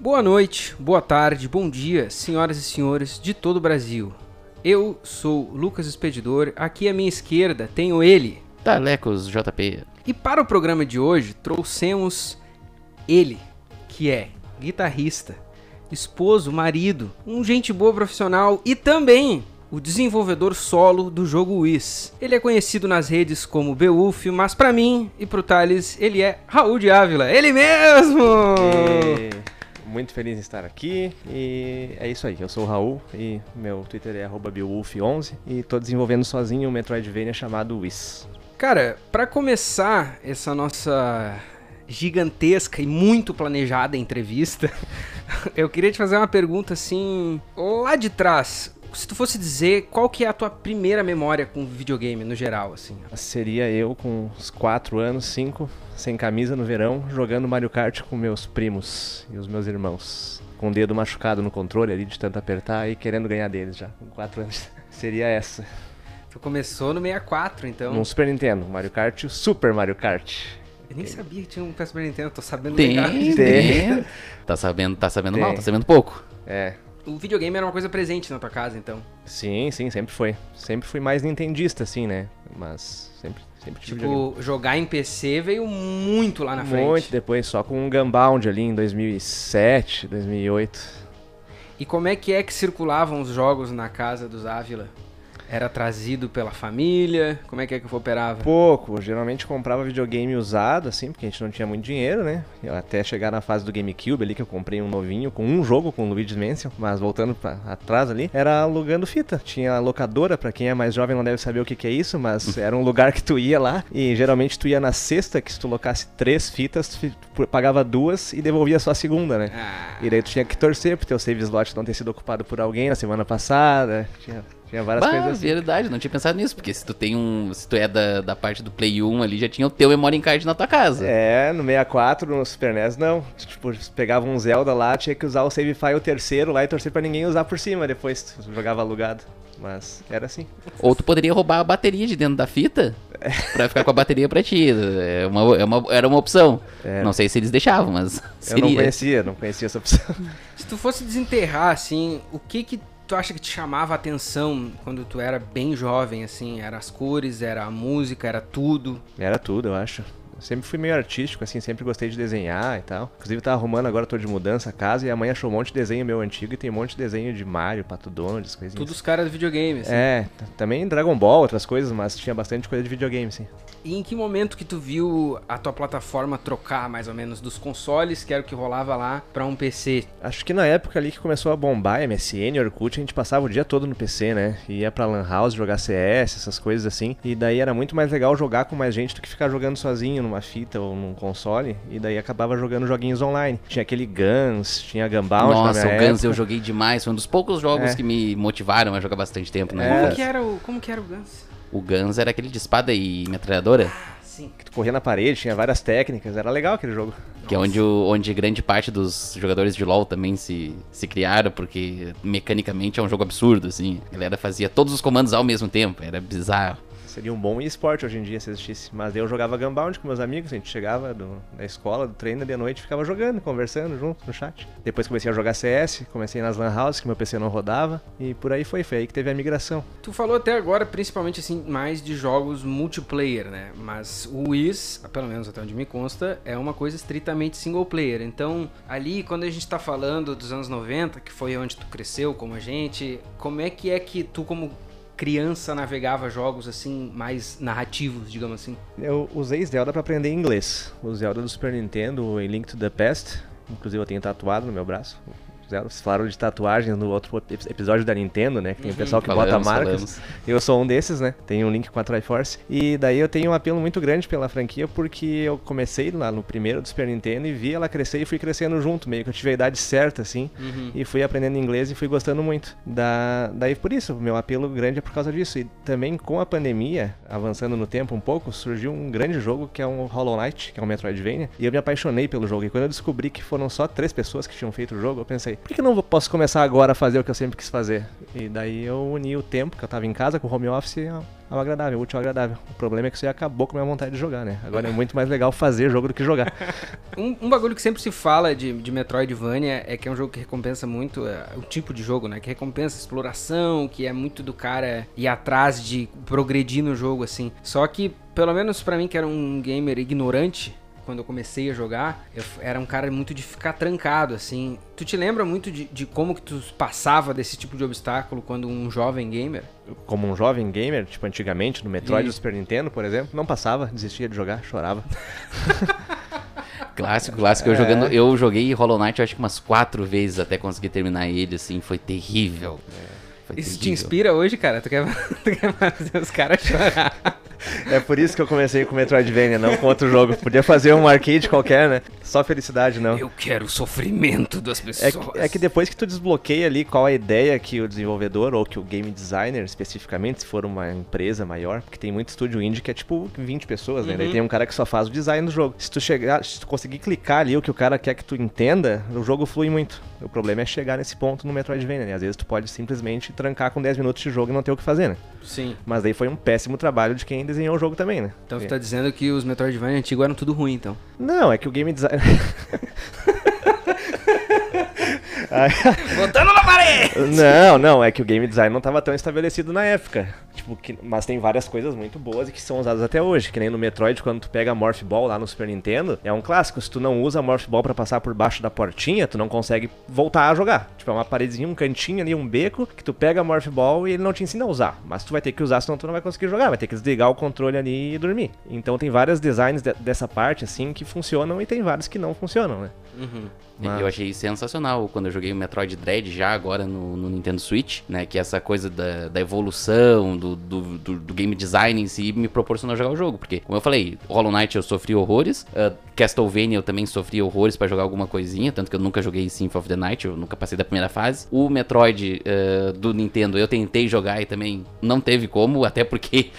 Boa noite, boa tarde, bom dia, senhoras e senhores de todo o Brasil. Eu sou Lucas Expedidor, aqui à minha esquerda tenho ele. Talecos JP. E para o programa de hoje trouxemos ele, que é guitarrista, esposo, marido, um gente boa profissional e também o desenvolvedor solo do jogo Wiz. Ele é conhecido nas redes como Beowulf, mas para mim e pro Thales, ele é Raul de Ávila, ele mesmo! E muito feliz em estar aqui e é isso aí, eu sou o Raul e meu Twitter é Beowulf11 e tô desenvolvendo sozinho um Metroidvania chamado Wiz. Cara, para começar essa nossa gigantesca e muito planejada entrevista, eu queria te fazer uma pergunta assim, lá de trás. Se tu fosse dizer qual que é a tua primeira memória com videogame no geral, assim? Seria eu com uns 4 anos, 5, sem camisa no verão, jogando Mario Kart com meus primos e os meus irmãos. Com o dedo machucado no controle ali de tanto apertar e querendo ganhar deles já, com 4 anos. Seria essa. Tu começou no 64, então. No Super Nintendo, Mario Kart, o Super Mario Kart. Eu nem sabia que tinha um Super Nintendo, tô sabendo Tem, legal. tem. Tá sabendo, tá sabendo Tem. mal, tá sabendo pouco. É, O videogame era uma coisa presente na tua casa, então. sim, sim, sempre foi. Sempre fui mais nintendista, assim, né? Mas sempre, sempre tive videogame. Tipo, jogar em PC veio muito lá na frente. Muito depois, só com um Gunbound ali em 2007, 2008. E como é que é que circulavam os jogos na casa dos Ávila? Era trazido pela família? Como é que é que operava? Pouco, geralmente comprava videogame usado, assim, porque a gente não tinha muito dinheiro, né? Eu até chegar na fase do GameCube ali, que eu comprei um novinho com um jogo com o Luigi's Mansion, mas voltando pra atrás ali, era alugando fita. Tinha locadora, pra quem é mais jovem não deve saber o que, que é isso, mas era um lugar que tu ia lá e geralmente tu ia na sexta, que se tu locasse três fitas, tu pagava duas e devolvia só a segunda, né? Ah, E daí tu tinha que torcer pro teu save slot não ter sido ocupado por alguém na semana passada. Tinha, tinha várias Bah, coisas assim. verdade, não tinha pensado nisso, porque se tu tem um. Se tu é da, da parte do Play 1 ali, já tinha o teu memory card na tua casa. É, no 64, no Super NES, não. Tipo, pegava um Zelda lá, tinha que usar o save file terceiro lá e torcer pra ninguém usar por cima depois. Tu jogava alugado. Mas era assim. Ou tu poderia roubar a bateria de dentro da fita pra ficar com a bateria pra ti. É uma, é uma- era uma opção. É. Não sei se eles deixavam, mas Eu seria. não conhecia, não conhecia essa opção. se tu fosse desenterrar, assim, o que que tu acha que te chamava a atenção quando tu era bem jovem, assim? Era as cores, era a música, era tudo? Era tudo, eu acho. Sempre fui meio artístico, assim, sempre gostei de desenhar e tal. Inclusive, tava arrumando agora, tô de mudança a casa, e a mãe achou um monte de desenho meu antigo, e tem um monte de desenho de Mario, Pato Donald, as coisinhas. Tudo os caras do videogame, assim. É, também Dragon Ball, outras coisas, mas tinha bastante coisa de videogame, sim. E em que momento que tu viu a tua plataforma trocar, mais ou menos, dos consoles, que era o que rolava lá, pra um PC? Acho que na época ali que começou a bombar MSN, Orkut, a gente passava o dia todo no PC, né? Ia pra Lan House jogar CS, essas coisas assim. E daí era muito mais legal jogar com mais gente do que ficar jogando sozinho numa fita ou num console. E daí acabava jogando joguinhos online. Tinha aquele Guns, tinha Gunbound na Nossa, minha o Guns época. eu joguei demais. Foi um dos poucos jogos É. que me motivaram a jogar bastante tempo, né? Como que era o, como que era o Guns? O Guns era aquele de espada e metralhadora, Ah, sim. Que tu corria na parede, tinha várias técnicas. Era legal aquele jogo. que é onde, o- onde grande parte dos jogadores de LoL também se, se criaram, porque mecanicamente é um jogo absurdo, assim. A galera fazia todos os comandos ao mesmo tempo, era bizarro. Seria um bom esporte hoje em dia se existisse. Mas eu jogava Gunbound com meus amigos, a gente chegava do- da escola, do treino de noite, ficava jogando, conversando junto no chat. Depois comecei a jogar CS, comecei nas Lan House, que meu PC não rodava, e por aí foi, foi aí que teve a migração. Tu falou até agora, principalmente assim, mais de jogos multiplayer, né? Mas o Wiz, pelo menos até onde me consta, é uma coisa estritamente single player. Então, ali, quando a gente tá falando dos anos 90, que foi onde tu cresceu como a gente, como é que é que tu, como criança, navegava jogos assim, mais narrativos, digamos assim? Eu usei Zelda pra aprender inglês. O Zelda do Super Nintendo, A Link to the Past, inclusive eu tenho tatuado no meu braço. Vocês falaram de tatuagens no outro ep- episódio da Nintendo, né? Que tem o pessoal que bota Falamos, marcas. falamos. Eu sou um desses, né? Tenho um link com a Triforce. E daí eu tenho um apelo muito grande pela franquia, porque eu comecei lá no primeiro do Super Nintendo e vi ela crescer e fui crescendo junto, meio que eu tive a idade certa, assim. E fui aprendendo inglês e fui gostando muito. Da... Daí por isso, meu apelo grande é por causa disso. E também com a pandemia, avançando no tempo um pouco, surgiu um grande jogo que é um Hollow Knight, que é um Metroidvania. E eu me apaixonei pelo jogo. E quando eu descobri que foram só três pessoas que tinham feito o jogo, eu pensei, por que, não posso começar agora a fazer o que eu sempre quis fazer? E daí eu uni o tempo que eu tava em casa com o home office ao agradável, útil ao agradável. O problema é que isso aí acabou com a minha vontade de jogar, né? Agora é muito mais legal fazer jogo do que jogar. Um, um bagulho que sempre se fala de, de Metroidvania é que é um jogo que recompensa muito é, o tipo de jogo, né? Que recompensa a exploração, que é muito do cara ir atrás de progredir no jogo, assim. Só que, pelo menos pra mim, que era um gamer ignorante, quando eu comecei a jogar, eu era um cara muito de ficar trancado, assim. Tu te lembra muito de, de como que tu passava desse tipo de obstáculo quando um jovem gamer? Como um jovem gamer, tipo antigamente, no Metroid do Isso. Super Nintendo, por exemplo, não passava, desistia de jogar, chorava. Clássico, clássico. Eu, É. jogando, eu joguei Hollow Knight eu acho que umas quatro vezes até conseguir terminar ele, assim, foi terrível. Foi Isso te terrível. inspira hoje, cara? Tu quer, tu quer fazer os caras chorar? É por isso que eu comecei com Metroidvania, não com outro jogo. Podia fazer um arcade qualquer, né? Só felicidade, não. Eu quero o sofrimento das É pessoas. que, é que depois que tu desbloqueia ali qual a ideia que o desenvolvedor ou que o game designer, especificamente, se for uma empresa maior, porque tem muito estúdio indie que é tipo 20 pessoas, né? Daí Uhum. tem um cara que só faz o design do jogo. Se tu chegar, se tu conseguir clicar ali o que o cara quer que tu entenda, o jogo flui muito. O problema é chegar nesse ponto no Metroidvania, né? Às vezes tu pode simplesmente trancar com 10 minutos de jogo e não ter o que fazer, né? Sim. Mas daí foi um péssimo trabalho de quem desenhou o jogo também, né? Então tu tá dizendo que os Metroidvania antigos eram tudo ruim, então. Não, é que o game design. Botando na parede! Não, não, é que o game design não estava tão estabelecido na época. Tipo, que- mas tem várias coisas muito boas e que são usadas até hoje. Que nem no Metroid, quando tu pega a Morph Ball lá no Super Nintendo, é um clássico. Se tu não usa a Morph Ball pra passar por baixo da portinha, tu não consegue voltar a jogar. Tipo, é uma paredezinha, um cantinho ali, um beco, que tu pega a Morph Ball e ele não te ensina a usar. Mas tu vai ter que usar, senão tu não vai conseguir jogar. Vai ter que desligar o controle ali e dormir. Então tem vários designs de- dessa parte, assim, que funcionam e tem vários que não funcionam, né? Uhum. Mas- Eu achei sensacional quando eu joguei o Metroid Dread já agora no, no Nintendo Switch, né? Que essa coisa da, da evolução, do, do, do- do game design em si me proporcionou jogar o jogo. Porque, como eu falei, Hollow Knight eu sofri horrores, uh, Castlevania eu também sofri horrores pra jogar alguma coisinha, tanto que eu nunca joguei Symphony of the Night, eu nunca passei da primeira fase. O Metroid uh, do Nintendo eu tentei jogar e também não teve como, até porque.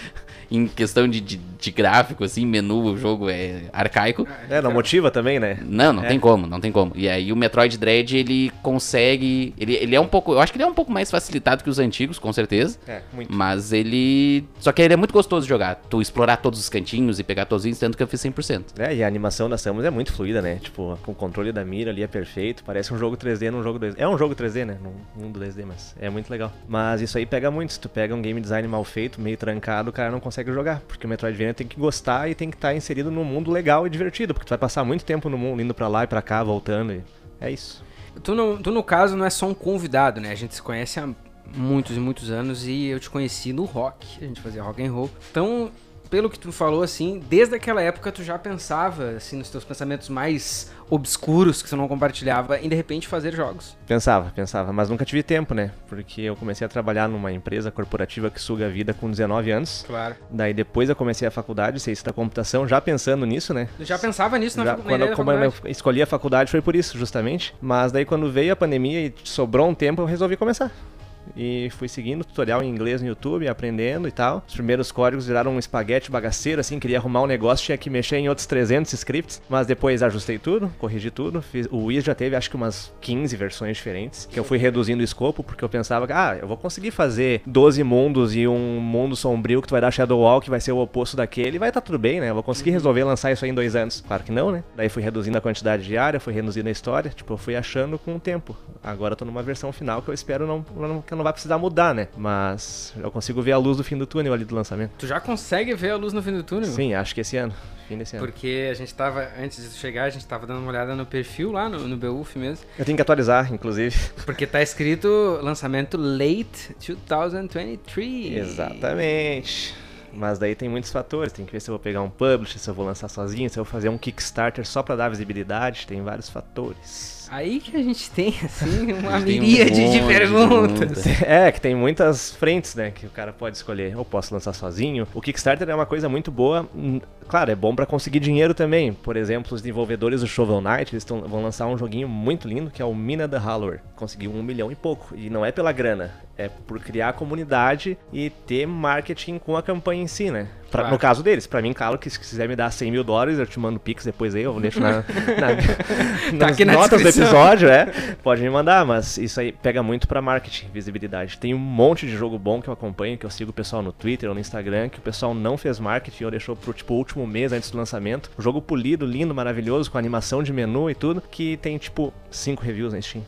Em questão de, de, de gráfico, assim, menu, o jogo é arcaico. É, não motiva também, né? Não, não É. tem como, não tem como. E aí o Metroid Dread, ele consegue. Ele, ele é um pouco. Eu acho que ele é um pouco mais facilitado que os antigos, com certeza. É, muito. Mas ele. Só que ele é muito gostoso de jogar. Tu explorar todos os cantinhos e pegar todos os itens, tanto que eu fiz 100%. É, e a animação da Samus é muito fluida, né? Tipo, com o controle da mira ali é perfeito. Parece um jogo 3D num jogo 2D. É um jogo 3D, né? Num mundo 2D, mas é muito legal. Mas isso aí pega muito. Se tu pega um game design mal feito, meio trancado, o cara não consegue jogar. Porque o Metroidvania tem que gostar e tem que estar inserido num mundo legal e divertido. Porque tu vai passar muito tempo no mundo, indo pra lá e pra cá, voltando. E... É isso. Tu, no, tu, no caso, não é só um convidado, né? A gente se conhece há muitos e muitos anos e eu te conheci no rock. A gente fazia rock and roll. Então, pelo que tu falou, assim, desde aquela época tu já pensava, assim, nos teus pensamentos mais obscuros que tu não compartilhava, em de repente fazer jogos. Pensava, pensava, mas nunca tive tempo, né? Porque eu comecei a trabalhar numa empresa corporativa que suga a vida com 19 anos. Claro. Daí depois eu comecei a faculdade, ciência da computação, já pensando nisso, né? Já pensava nisso na, Já, facu- na quando eu, como eu faculdade? escolhi a faculdade foi por isso, justamente. Mas daí quando veio a pandemia e sobrou um tempo, eu resolvi começar. E fui seguindo tutorial em inglês no YouTube, aprendendo e tal. Os primeiros códigos viraram um espaguete bagaceiro, assim, queria arrumar um negócio, tinha que mexer em outros 300 scripts. Mas depois ajustei tudo, corrigi tudo. Fiz... O Wii já teve, acho que umas 15 versões diferentes, que eu fui reduzindo o escopo, porque eu pensava que, ah, eu vou conseguir fazer 12 mundos e um mundo sombrio que tu vai dar Shadow Wall, que vai ser o oposto daquele, vai estar tudo bem, né? Eu vou conseguir resolver lançar isso aí em dois anos. Claro que não, né? Daí fui reduzindo a quantidade de área, fui reduzindo a história, tipo, eu fui achando com o tempo. Agora eu tô numa versão final que eu espero não, que não vai precisar mudar, né? Mas eu consigo ver a luz do fim do túnel ali do lançamento. Tu já consegue ver a luz no fim do túnel? Sim, acho que esse ano. Fim desse ano. Porque a gente tava, antes de chegar, a gente tava dando uma olhada no perfil lá, no, no Beuf mesmo. Eu tenho que atualizar, inclusive. Porque tá escrito lançamento late 2023. Exatamente. Mas daí tem muitos fatores, tem que ver se eu vou pegar um publisher, se eu vou lançar sozinho, se eu vou fazer um Kickstarter só pra dar visibilidade, tem vários fatores. Aí que a gente tem, assim, uma Tem um miríade de de perguntas. perguntas. É, que tem muitas frentes, né, que o cara pode escolher. Eu posso lançar sozinho. O Kickstarter é uma coisa muito boa. hum, Claro, é bom pra conseguir dinheiro também. Por exemplo, os desenvolvedores do Shovel Knight, eles tão- vão lançar um joguinho muito lindo que é o Mina the Hallower. Conseguiu um milhão e pouco. E não é pela grana, É por criar a comunidade e ter marketing com a campanha em si, né? Pra, Claro. No caso deles, pra mim, claro, que se quiser me dar 100 mil dólares, eu te mando pix depois aí, eu deixo na, na- nas aqui na notas do episódio, é. Pode me mandar, mas isso aí pega muito pra marketing, visibilidade. Tem um monte de jogo bom que eu acompanho, que eu sigo o pessoal no Twitter ou no Instagram, que o pessoal não fez marketing ou deixou pro tipo último mês antes do lançamento. Um jogo polido, lindo, maravilhoso, com animação de menu e tudo, que tem tipo 5 reviews na Steam.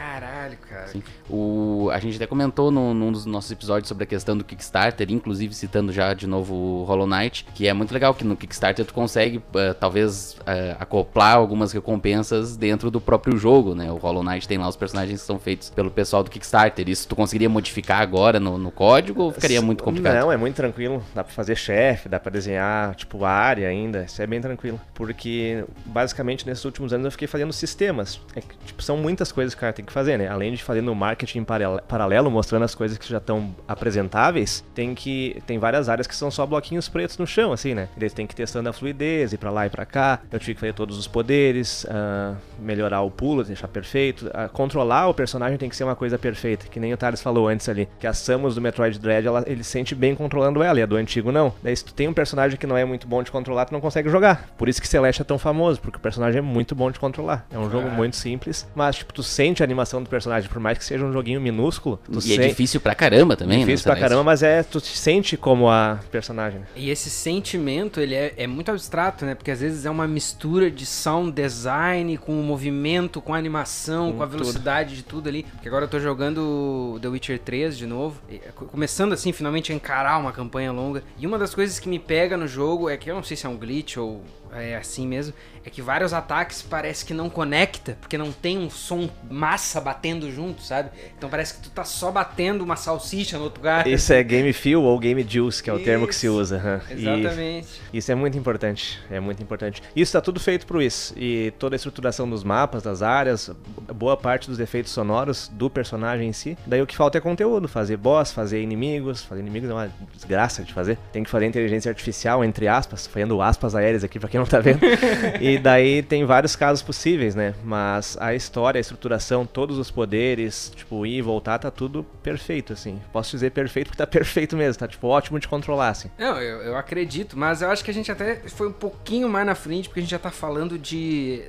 Caralho, cara. Sim. O, a gente até comentou no, num dos nossos episódios sobre a questão do Kickstarter, inclusive citando já de novo o Hollow Knight, que é muito legal que no Kickstarter tu consegue eh, talvez eh, acoplar algumas recompensas dentro do próprio jogo, né? O Hollow Knight tem lá os personagens que são feitos pelo pessoal do Kickstarter. Isso tu conseguiria modificar agora no, no código ou ficaria muito complicado? Não, é muito tranquilo. Dá pra fazer chefe, dá pra desenhar, tipo, a área ainda. Isso é bem tranquilo. Porque, basicamente, nesses últimos anos eu fiquei fazendo sistemas. É tipo, são muitas coisas que o cara tem que fazer, né? Além de fazer no marketing paralelo, mostrando as coisas que já estão apresentáveis, tem que. Tem várias áreas que são só bloquinhos pretos no chão, assim, né? Eles têm que ir testando a fluidez, ir pra lá e pra cá. Eu tive que fazer todos os poderes, ah, melhorar o pulo, deixar perfeito. Ah, controlar o personagem tem que ser uma coisa perfeita, que nem o Thales falou antes ali. Que a Samus do Metroid Dread, ela, ele se sente bem controlando ela, e a do antigo não. Daí se tu tem um personagem que não é muito bom de controlar, tu não consegue jogar. Por isso que Celeste é tão famoso, porque o personagem é muito bom de controlar. É um jogo Claro. muito simples, mas tipo, tu sente a animação do personagem, por mais que seja um joguinho minúsculo, tu E é difícil pra caramba também, Difícil né? pra caramba, mas é, tu te sente como a personagem. né? E esse sentimento, ele é, é muito abstrato, né? Porque às vezes é uma mistura de sound design com o movimento, com a animação, Com com a tudo. velocidade de tudo ali. Porque agora eu tô jogando The Witcher 3 de novo. e, co- Começando assim, finalmente a encarar uma campanha longa. E uma das coisas que me pega no jogo é que eu não sei se é um glitch ou é assim mesmo, é que vários ataques parece que não conecta, porque não tem um som massa batendo junto, sabe? Então parece que tu tá só batendo uma salsicha no outro lugar. Isso é game feel ou game juice, que é o termo que se Isso. usa. aham. E- Exatamente. Isso é muito importante, é muito importante. Isso tá tudo feito pro isso. E toda a estruturação dos mapas, das áreas, boa parte dos efeitos sonoros do personagem em si. Daí o que falta é conteúdo, fazer boss, fazer inimigos. Fazer inimigos é uma desgraça de fazer. Tem que fazer inteligência artificial, entre aspas, fazendo aspas aéreas aqui pra quem não tá vendo. e daí tem vários casos possíveis, né? Mas a história, a estruturação, todos os poderes, tipo, ir e voltar, tá tudo perfeito, assim. Posso dizer perfeito porque tá perfeito mesmo, tá tipo ótimo de controlar, assim. Não, eu, eu acredito, mas eu acho que a gente até foi um pouquinho mais na frente, porque a gente já tá falando de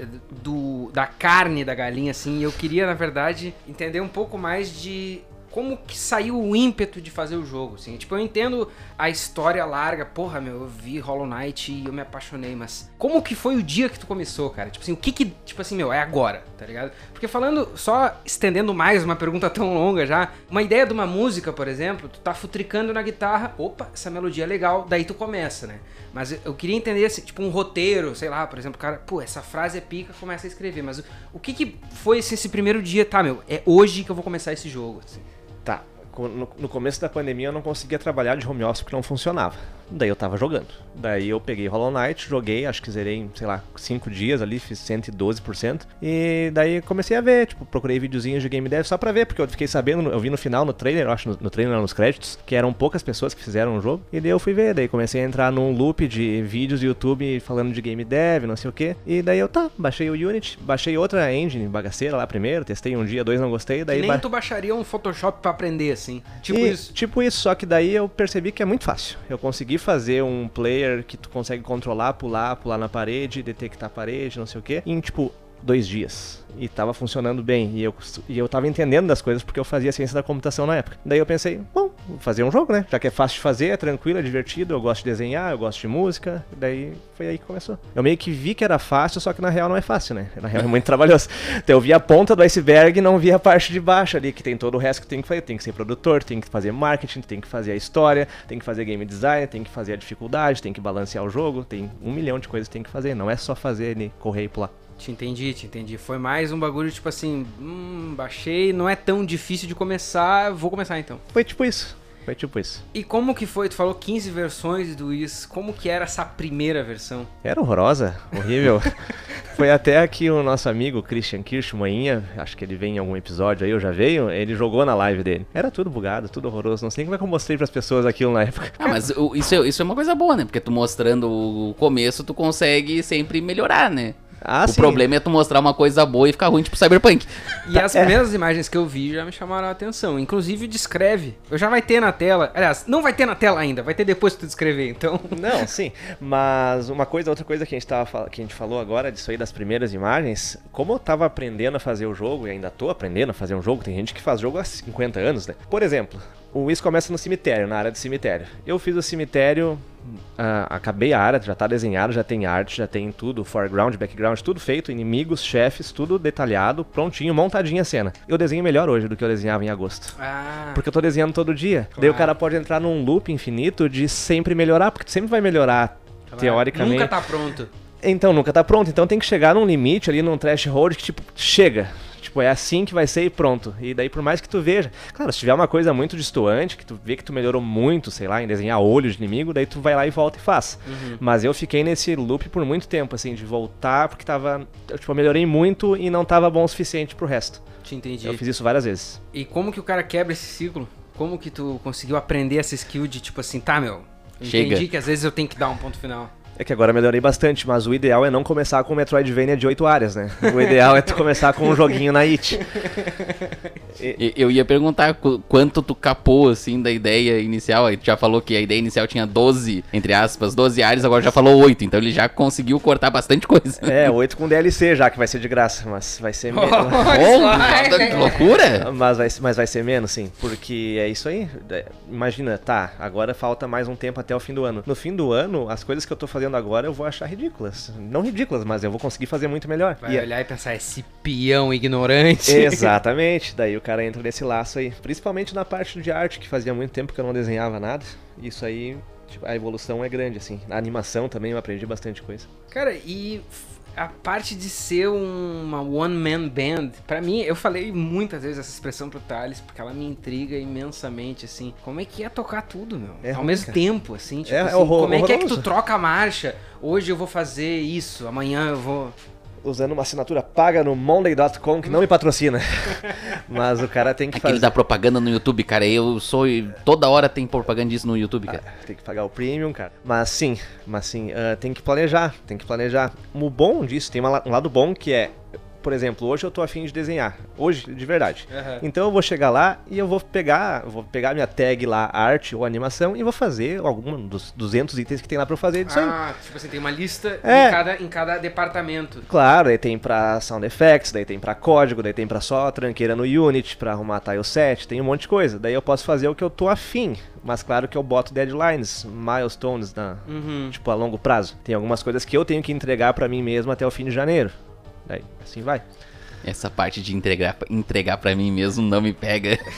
do, da carne da galinha, assim, e eu queria, na verdade, entender um pouco mais de como que saiu o ímpeto de fazer o jogo, assim. Tipo, eu entendo a história larga, porra, meu, eu vi Hollow Knight e eu me apaixonei, mas como que foi o dia que tu começou, cara? Tipo assim, o que que, tipo assim, meu, é agora, tá ligado? Porque falando, só estendendo mais uma pergunta tão longa já, uma ideia de uma música, por exemplo, tu tá futricando na guitarra, opa, essa melodia é legal, daí tu começa, né? Mas eu- queria entender, assim, tipo, um roteiro, sei lá, por exemplo, cara, pô, essa frase é pica, começa a escrever, mas o, o que que foi assim, esse primeiro dia, tá, meu, é hoje que eu vou começar esse jogo, assim. Tá, no, no começo da pandemia eu não conseguia trabalhar de home office porque não funcionava. Daí eu tava jogando. Daí eu peguei Hollow Knight, joguei, acho que zerei em, sei lá, 5 dias ali, fiz 112%. E daí comecei a ver, tipo, procurei videozinhos de game dev só pra ver, porque eu fiquei sabendo, eu vi no final, no trailer, acho, no, no trailer, nos créditos, que eram poucas pessoas que fizeram o jogo. E daí eu fui ver, daí comecei a entrar num loop de vídeos do YouTube falando de game dev, não sei o que. E daí eu, tá, baixei o Unity, baixei outra engine bagaceira lá primeiro, testei um dia, dois não gostei, daí... que nem ba- tu baixaria um Photoshop pra aprender, assim. Tipo e- isso. Tipo isso, só que daí eu percebi que é muito fácil. Eu consegui fazer um player que tu consegue controlar, pular, pular na parede, detectar a parede, não sei o que, em tipo dois dias. E tava funcionando bem. E eu, e eu tava entendendo das coisas porque eu fazia ciência da computação na época. Daí eu pensei, bom, vou fazer um jogo, né? Já que é fácil de fazer, é tranquilo, é divertido, eu gosto de desenhar, eu gosto de música. Daí foi aí que começou. Eu meio que vi que era fácil, só que na real não é fácil, né? Na real é muito trabalhoso. Então eu vi a ponta do iceberg e não vi a parte de baixo ali, que tem todo o resto que tem que fazer. Tem que ser produtor, tem que fazer marketing, tem que fazer a história, tem que fazer game design, tem que fazer a dificuldade, tem que balancear o jogo, tem um milhão de coisas que tem que fazer. Não é só fazer ele correr e pular. Te entendi, te entendi. Foi mais um bagulho tipo assim, hum, baixei, não é tão difícil de começar, vou começar então. Foi tipo isso. Foi tipo isso. E como que foi? Tu falou 15 versões do Is. Como que era essa primeira versão? Era horrorosa, horrível. Foi até aqui o nosso amigo Christian Kirsch, manhinha, acho que ele vem em algum episódio aí, eu já veio, ele jogou na live dele. Era tudo bugado, tudo horroroso. Não sei como é que eu mostrei pras pessoas aquilo na época. Ah, mas isso, é, isso é uma coisa boa, né? Porque tu mostrando o começo, tu consegue sempre melhorar, né? Ah, o sim. problema é tu mostrar uma coisa boa e ficar ruim, tipo Cyberpunk. E as primeiras imagens que eu vi já me chamaram a atenção. Inclusive descreve. Eu já vai ter na tela. Aliás, não vai ter na tela ainda, vai ter depois que tu descrever, então. Não, sim. Mas uma coisa, outra coisa que a gente tava que a gente falou agora disso aí das primeiras imagens, como eu tava aprendendo a fazer o jogo e ainda tô aprendendo a fazer um jogo, tem gente que faz jogo há 50 anos, né? Por exemplo, o Wiz começa no cemitério, na área de cemitério. Eu fiz o cemitério, ah, acabei a área, já tá desenhado, já tem arte, já tem tudo, foreground, background, tudo feito, inimigos, chefes, tudo detalhado, prontinho, montadinha a cena. Eu desenho melhor hoje do que eu desenhava em agosto. Ah. Porque eu tô desenhando todo dia. Daí o cara pode entrar num loop infinito de sempre melhorar, porque tu sempre vai melhorar, teoricamente. Nunca tá pronto. Então, nunca tá pronto. Então tem que chegar num limite ali, num threshold que, tipo, chega. Tipo, é assim que vai ser e pronto. E daí, por mais que tu veja. Claro, se tiver uma coisa muito distoante, que tu vê que tu melhorou muito, sei lá, em desenhar olho de inimigo, daí tu vai lá e volta e faz. Mas eu fiquei nesse loop por muito tempo, assim, de voltar, porque tava. eu, Tipo, eu melhorei muito e não tava bom o suficiente pro resto. Te entendi. Eu fiz isso várias vezes. E como que o cara quebra esse ciclo? Como que tu conseguiu aprender essa skill de tipo assim, tá, meu? eu Chega. Entendi que às vezes eu tenho que dar um ponto final. É que agora eu melhorei bastante, mas o ideal é não começar com o Metroidvania de 8 áreas, né? O ideal é tu começar com um joguinho na IT. E- Eu ia perguntar qu- quanto tu capou, assim, da ideia inicial. Aí tu já falou que a ideia inicial tinha 12, entre aspas, 12 áreas, agora já falou 8. Então ele já conseguiu cortar bastante coisa. É, 8 com DLC já, que vai ser de graça, mas vai ser menos. Oh, que loucura! Mas vai, mas vai ser menos, sim. Porque é isso aí. É, Imagina, tá, agora falta mais um tempo até o fim do ano. No fim do ano, as coisas que eu tô fazendo agora eu vou achar ridículas. Não ridículas, mas eu vou conseguir fazer muito melhor. Vai E- olhar e pensar, esse peão ignorante. Exatamente. Daí o cara entra nesse laço aí. Principalmente na parte de arte, que fazia muito tempo que eu não desenhava nada. Isso aí, tipo, a evolução é grande, assim. Na animação também eu aprendi bastante coisa. Cara, e a parte de ser um- uma one-man band, pra mim, eu falei muitas vezes essa expressão pro Thales, porque ela me intriga imensamente, assim. Como é que é tocar tudo, meu? É Ao ruim, mesmo cara. tempo, assim, tipo É- é assim, horror- como é que é que tu troca a marcha? Hoje eu vou fazer isso, amanhã eu vou... Usando uma assinatura paga no Monday.com, que não me patrocina. Mas o cara tem que Aquele fazer. da propaganda no YouTube, cara. Eu sou. Toda hora tem propaganda disso no YouTube, cara. Tem que pagar o premium, cara. Mas sim, mas sim, ah, tem que planejar, tem que planejar. O bom disso, tem um lado bom que é, por exemplo, hoje eu tô afim de desenhar. Hoje, de verdade. Aham. Então eu vou chegar lá e eu vou pegar, vou pegar minha tag lá, arte ou animação, e vou fazer algum dos 200 itens que tem lá pra eu fazer disso aí. Ah, tipo assim, tem uma lista É. em, cada, em cada departamento. Claro, daí tem pra sound effects, daí tem pra código, daí tem pra só tranqueira no Unity, pra arrumar tileset, tem um monte de coisa. Daí eu posso fazer o que eu tô afim, mas claro que eu boto deadlines, milestones, na, Uhum. tipo a longo prazo. Tem algumas coisas que eu tenho que entregar pra mim mesmo até o fim de janeiro. Daí, assim vai. Essa parte de entregar, entregar pra mim mesmo não me pega.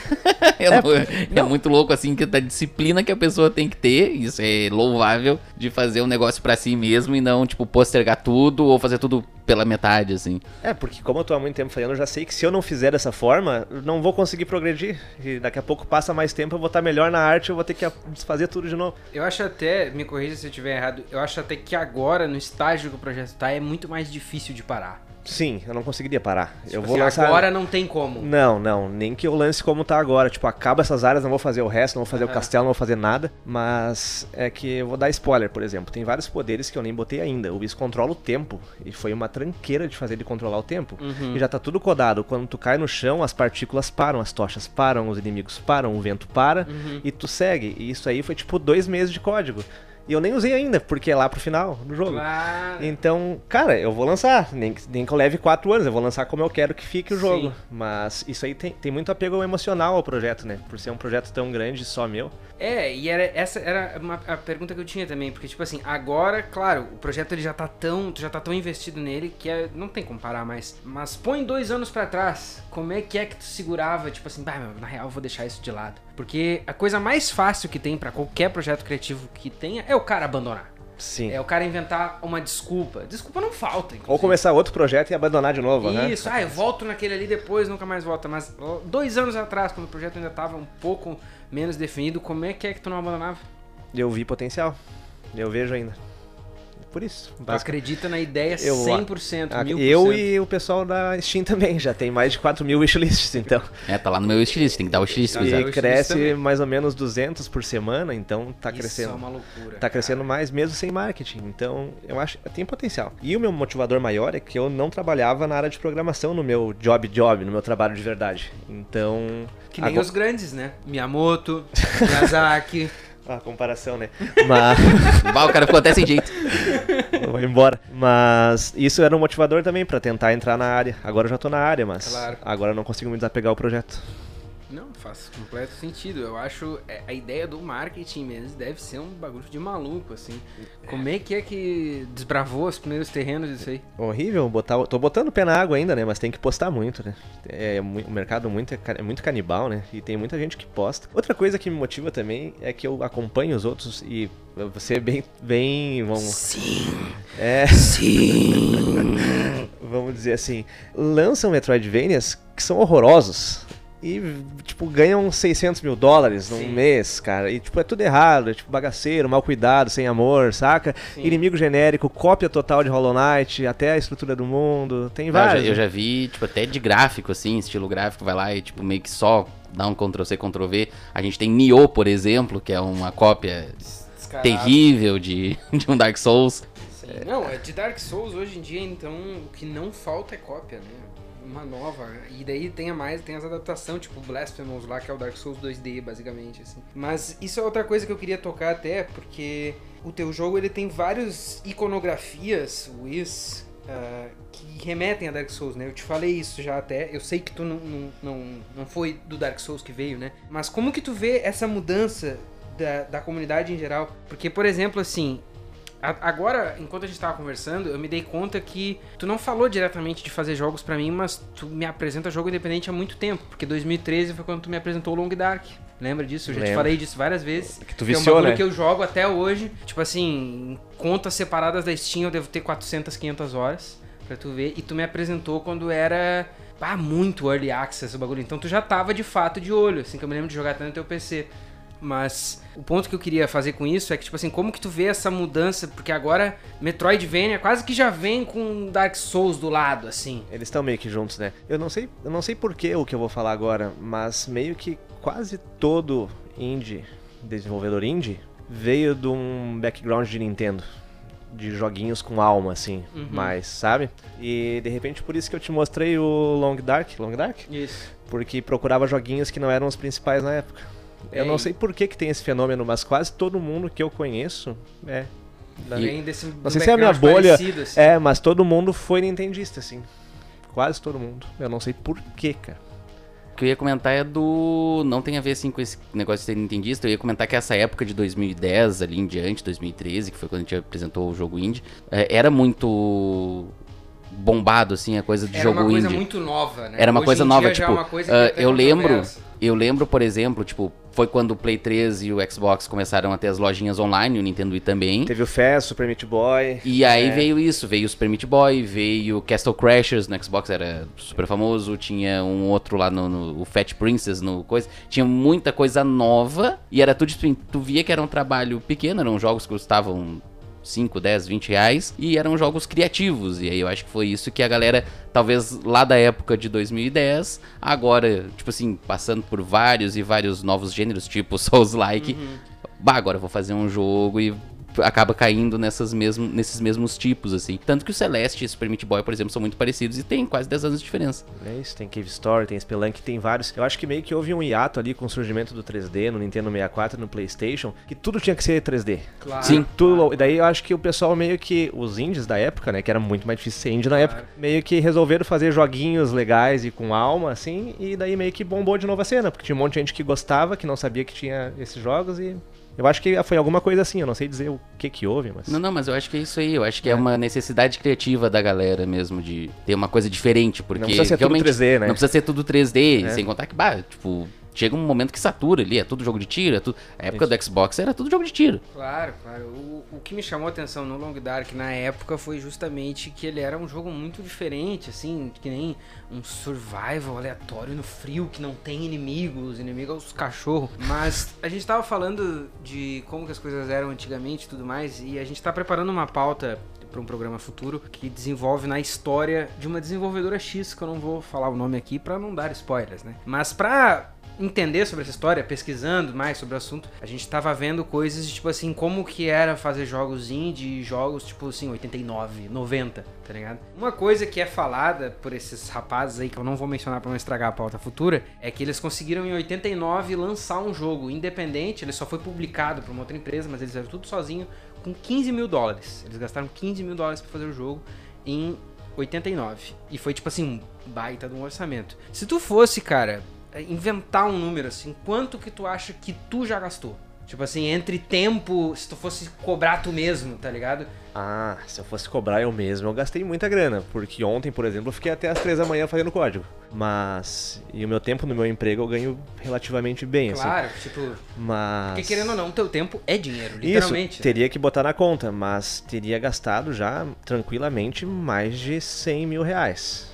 É, não- é muito louco, assim, que da disciplina que a pessoa tem que ter, isso é louvável, de fazer um negócio pra si mesmo e não, tipo, postergar tudo ou fazer tudo pela metade, assim. É, porque como eu tô há muito tempo fazendo, eu já sei que se eu não fizer dessa forma, não vou conseguir progredir. E daqui a pouco passa mais tempo, eu vou estar melhor na arte, eu vou ter que desfazer tudo de novo. Eu acho até, me corrija se eu estiver errado, eu acho até que agora, no estágio que o projeto tá, é muito mais difícil de parar. Sim, eu não conseguiria parar. eu Tipo vou assim, lançar. Agora não tem como. Não, não, nem que eu lance como tá agora. Tipo, acaba essas áreas, não vou fazer o resto, não vou fazer o Aham. castelo, não vou fazer nada. Mas é que eu vou dar spoiler, por exemplo. Tem vários poderes que eu nem botei ainda. O Whis controla o tempo. E foi uma tranqueira de fazer ele controlar o tempo. Uhum. E já tá tudo codado. Quando tu cai no chão, as partículas param, as tochas param, os inimigos param, o vento para. Uhum. E tu segue. E isso aí foi tipo dois meses de código. E eu nem usei ainda, porque é lá pro final do jogo. Claro. Então, cara, eu vou lançar. Nem, que- nem que eu leve quatro anos, eu vou lançar como eu quero que fique o jogo. Sim. Mas isso aí tem, tem muito apego emocional ao projeto, né? Por ser um projeto tão grande, só meu. É, e era, essa era uma, a pergunta que eu tinha também, porque, tipo assim, agora, claro, o projeto ele já tá tão, tu já tá tão investido nele que é- não tem como parar mais. Mas põe dois anos pra trás, como é que é que tu segurava, tipo assim, bah, meu, na real eu vou deixar isso de lado. Porque a coisa mais fácil que tem pra qualquer projeto criativo que tenha é o cara abandonar. Sim. É o cara inventar uma desculpa. Desculpa não falta, inclusive. Ou começar outro projeto e abandonar de novo, né? Isso, ah, eu volto naquele ali depois, nunca mais volta. Mas dois anos atrás, quando o projeto ainda tava um pouco menos definido, como é que é que tu não abandonava? Eu vi potencial. Eu vejo ainda. Por isso. Acredita na ideia Eu- 100%, Ah, 1000%. Eu e o pessoal da Steam também, já tem mais de 4 mil wishlists, então. É, tá lá no meu wishlist, tem que dar o wishlist, E cresce também. mais ou menos 200 por semana, então tá Isso crescendo. é uma loucura. Tá crescendo mais mesmo sem marketing. Então, eu acho que tem potencial. E o meu motivador maior é que eu não trabalhava na área de programação no meu job job, no meu trabalho de verdade. Então, Que nem agora- os grandes, né? Miyamoto, Miyazaki. a comparação, né? Mas Bah, o cara ficou até sem jeito. vou embora. Mas isso era um motivador também pra tentar entrar na área. Agora eu já tô na área, mas Claro. agora eu não consigo me desapegar o projeto. Faz completo sentido. Eu acho é, a ideia do marketing mesmo deve ser um bagulho de maluco, assim. Como é que é que desbravou os primeiros terrenos disso aí? Horrível, botar, tô botando o pé na água ainda, né? Mas tem que postar muito, né? É, mu- o mercado muito, é, é muito canibal, né? E tem muita gente que posta. Outra coisa que me motiva também é que eu acompanho os outros e você bem, bem, vamos, Sim, é, sim. vamos dizer assim, lançam Metroidvanias que são horrorosos. E, tipo, ganham 600 mil dólares num Sim. mês, cara. E, tipo, é tudo errado. É, tipo, bagaceiro, mal cuidado, sem amor, saca? Sim. Inimigo genérico, cópia total de Hollow Knight, até a estrutura do mundo. Tem Eu já, vários. eu já vi, tipo, até de gráfico, assim, estilo gráfico, vai lá e, tipo, meio que só dá um Ctrl-C, Ctrl-V. A gente tem Nioh, por exemplo, que é uma cópia Descarado. terrível de, de um Dark Souls. Sim. Não, é de Dark Souls hoje em dia, então o que não falta é cópia, né? Uma nova. E daí tem a mais, tem as adaptações, tipo Blasphemous lá, que é o Dark Souls 2D, basicamente, assim. Mas isso é outra coisa que eu queria tocar até, porque o teu jogo ele tem várias iconografias, Wiz, ah, que remetem a Dark Souls, né? Eu te falei isso já até. Eu sei que tu não, não, não, não foi do Dark Souls que veio, né? Mas como que tu vê essa mudança da, da comunidade em geral? Porque, por exemplo, assim, Agora, enquanto a gente tava conversando, eu me dei conta que tu não falou diretamente de fazer jogos pra mim, mas tu me apresenta jogo independente há muito tempo, porque 2013 foi quando tu me apresentou o Long Dark. Lembra disso? Eu já te Lembro. falei disso várias vezes. Que tu é um viciou, bagulho né? que eu jogo até hoje. Tipo assim, em contas separadas da Steam eu devo ter 400, 500 horas pra tu ver. E tu me apresentou quando era ah, muito early access o bagulho. Então tu já tava de fato de olho, assim, que eu me lembro de jogar até no teu PC. Mas o ponto que eu queria fazer com isso é que, tipo assim, como que tu vê essa mudança? Porque agora Metroidvania quase que já vem com Dark Souls do lado, assim. Eles estão meio que juntos, né? Eu não sei, eu não sei por que o que eu vou falar agora, mas meio que quase todo indie, desenvolvedor indie, veio de um background de Nintendo. De joguinhos com alma, assim, Uhum. mais, sabe? E de repente por isso que eu te mostrei o Long Dark. Long Dark? Isso. Porque procurava joguinhos que não eram os principais na época. Eu É, não e- sei por que, que tem esse fenômeno, mas quase todo mundo que eu conheço é. da- desse Não sei se é a minha bolha. assim. É, mas todo mundo foi nintendista, assim. Quase todo mundo. Eu não sei por quê, cara. O que eu ia comentar é do. Não tem a ver assim com esse negócio de ser nintendista. Eu ia comentar que essa época de 2010 ali em diante, 2013, que foi quando a gente apresentou o jogo indie, é, era muito bombado, assim, a coisa de Era jogo uma coisa indie. muito nova, né? Era uma Hoje coisa em nova, dia já é tipo, uma coisa que até eu lembro, eu lembro, por exemplo, tipo, foi quando o Play 3 e o Xbox começaram a ter as lojinhas online, o Nintendo Wii também. Teve o Fest, Super Meat Boy. E aí É. veio isso, veio o Super Meat Boy, veio Castle Crashers no Xbox, era super famoso, tinha um outro lá no, no- o Fat Princess no coisa, tinha muita coisa nova e era tudo tu via que era um trabalho pequeno, eram jogos que custavam 5, 10, 20 reais e eram jogos criativos. E aí eu acho que foi isso que a galera, talvez lá da época de 2010, agora, tipo assim, passando por vários e vários novos gêneros, tipo Souls-like, bah, agora eu vou fazer um jogo e acaba caindo nessas mesmo, nesses mesmos tipos, assim. Tanto que o Celeste e o Super Meat Boy, por exemplo, são muito parecidos e tem quase 10 anos de diferença. É isso, tem Cave Story, tem Spelunk, tem vários. Eu acho que meio que houve um hiato ali com o surgimento do 3D no Nintendo 64 e no PlayStation, que tudo tinha que ser 3D. Claro. Sim. Tudo, e daí eu acho que o pessoal meio que, os indies da época, né, que era muito mais difícil ser indie na época, meio que resolveram fazer joguinhos legais e com alma, assim, e daí meio que bombou de novo a cena, porque tinha um monte de gente que gostava, que não sabia que tinha esses jogos e... Eu acho que foi alguma coisa assim, eu não sei dizer o que que houve, mas... Não, não, mas eu acho que é isso aí. Eu acho que é, uma necessidade criativa da galera mesmo de ter uma coisa diferente, porque Não precisa ser tudo realmente 3D, né? não precisa ser tudo 3D, É. sem contar que, bah, tipo, chega um momento que satura ali, é tudo jogo de tiro, é tudo. A época do Xbox era tudo jogo de tiro. Claro, claro. O, o que me chamou a atenção no Long Dark na época foi justamente que ele era um jogo muito diferente, assim, que nem um survival aleatório no frio, que não tem inimigos, inimigos os cachorros. Mas a gente tava falando de como que as coisas eram antigamente e tudo mais, e a gente tá preparando uma pauta para um programa futuro que desenvolve na história de uma desenvolvedora X, que eu não vou falar o nome aqui para não dar spoilers, né? Mas para entender sobre essa história, pesquisando mais sobre o assunto, a gente tava vendo coisas tipo assim, como que era fazer jogos indie, jogos tipo assim, 89, 90, tá ligado? Uma coisa que é falada por esses rapazes aí, que eu não vou mencionar para não estragar a pauta futura, é que eles conseguiram em 89 lançar um jogo independente, ele só foi publicado por uma outra empresa, mas eles fizeram tudo sozinho, com 15 mil dólares. Eles gastaram 15 mil dólares para fazer o jogo em 89. E foi tipo assim, um baita de um orçamento. Se tu fosse, cara, inventar um número assim, quanto que tu acha que tu já gastou? Tipo assim, entre tempo, se tu fosse cobrar tu mesmo, tá ligado? Ah, se eu fosse cobrar eu mesmo, eu gastei muita grana. Porque ontem, por exemplo, eu fiquei até as três da manhã fazendo código. Mas. E o meu tempo no meu emprego eu ganho relativamente bem, assim. Claro, tipo. Mas. Porque querendo ou não, teu tempo é dinheiro, literalmente. Isso, teria que botar na conta, mas teria gastado já tranquilamente mais de 100 mil reais.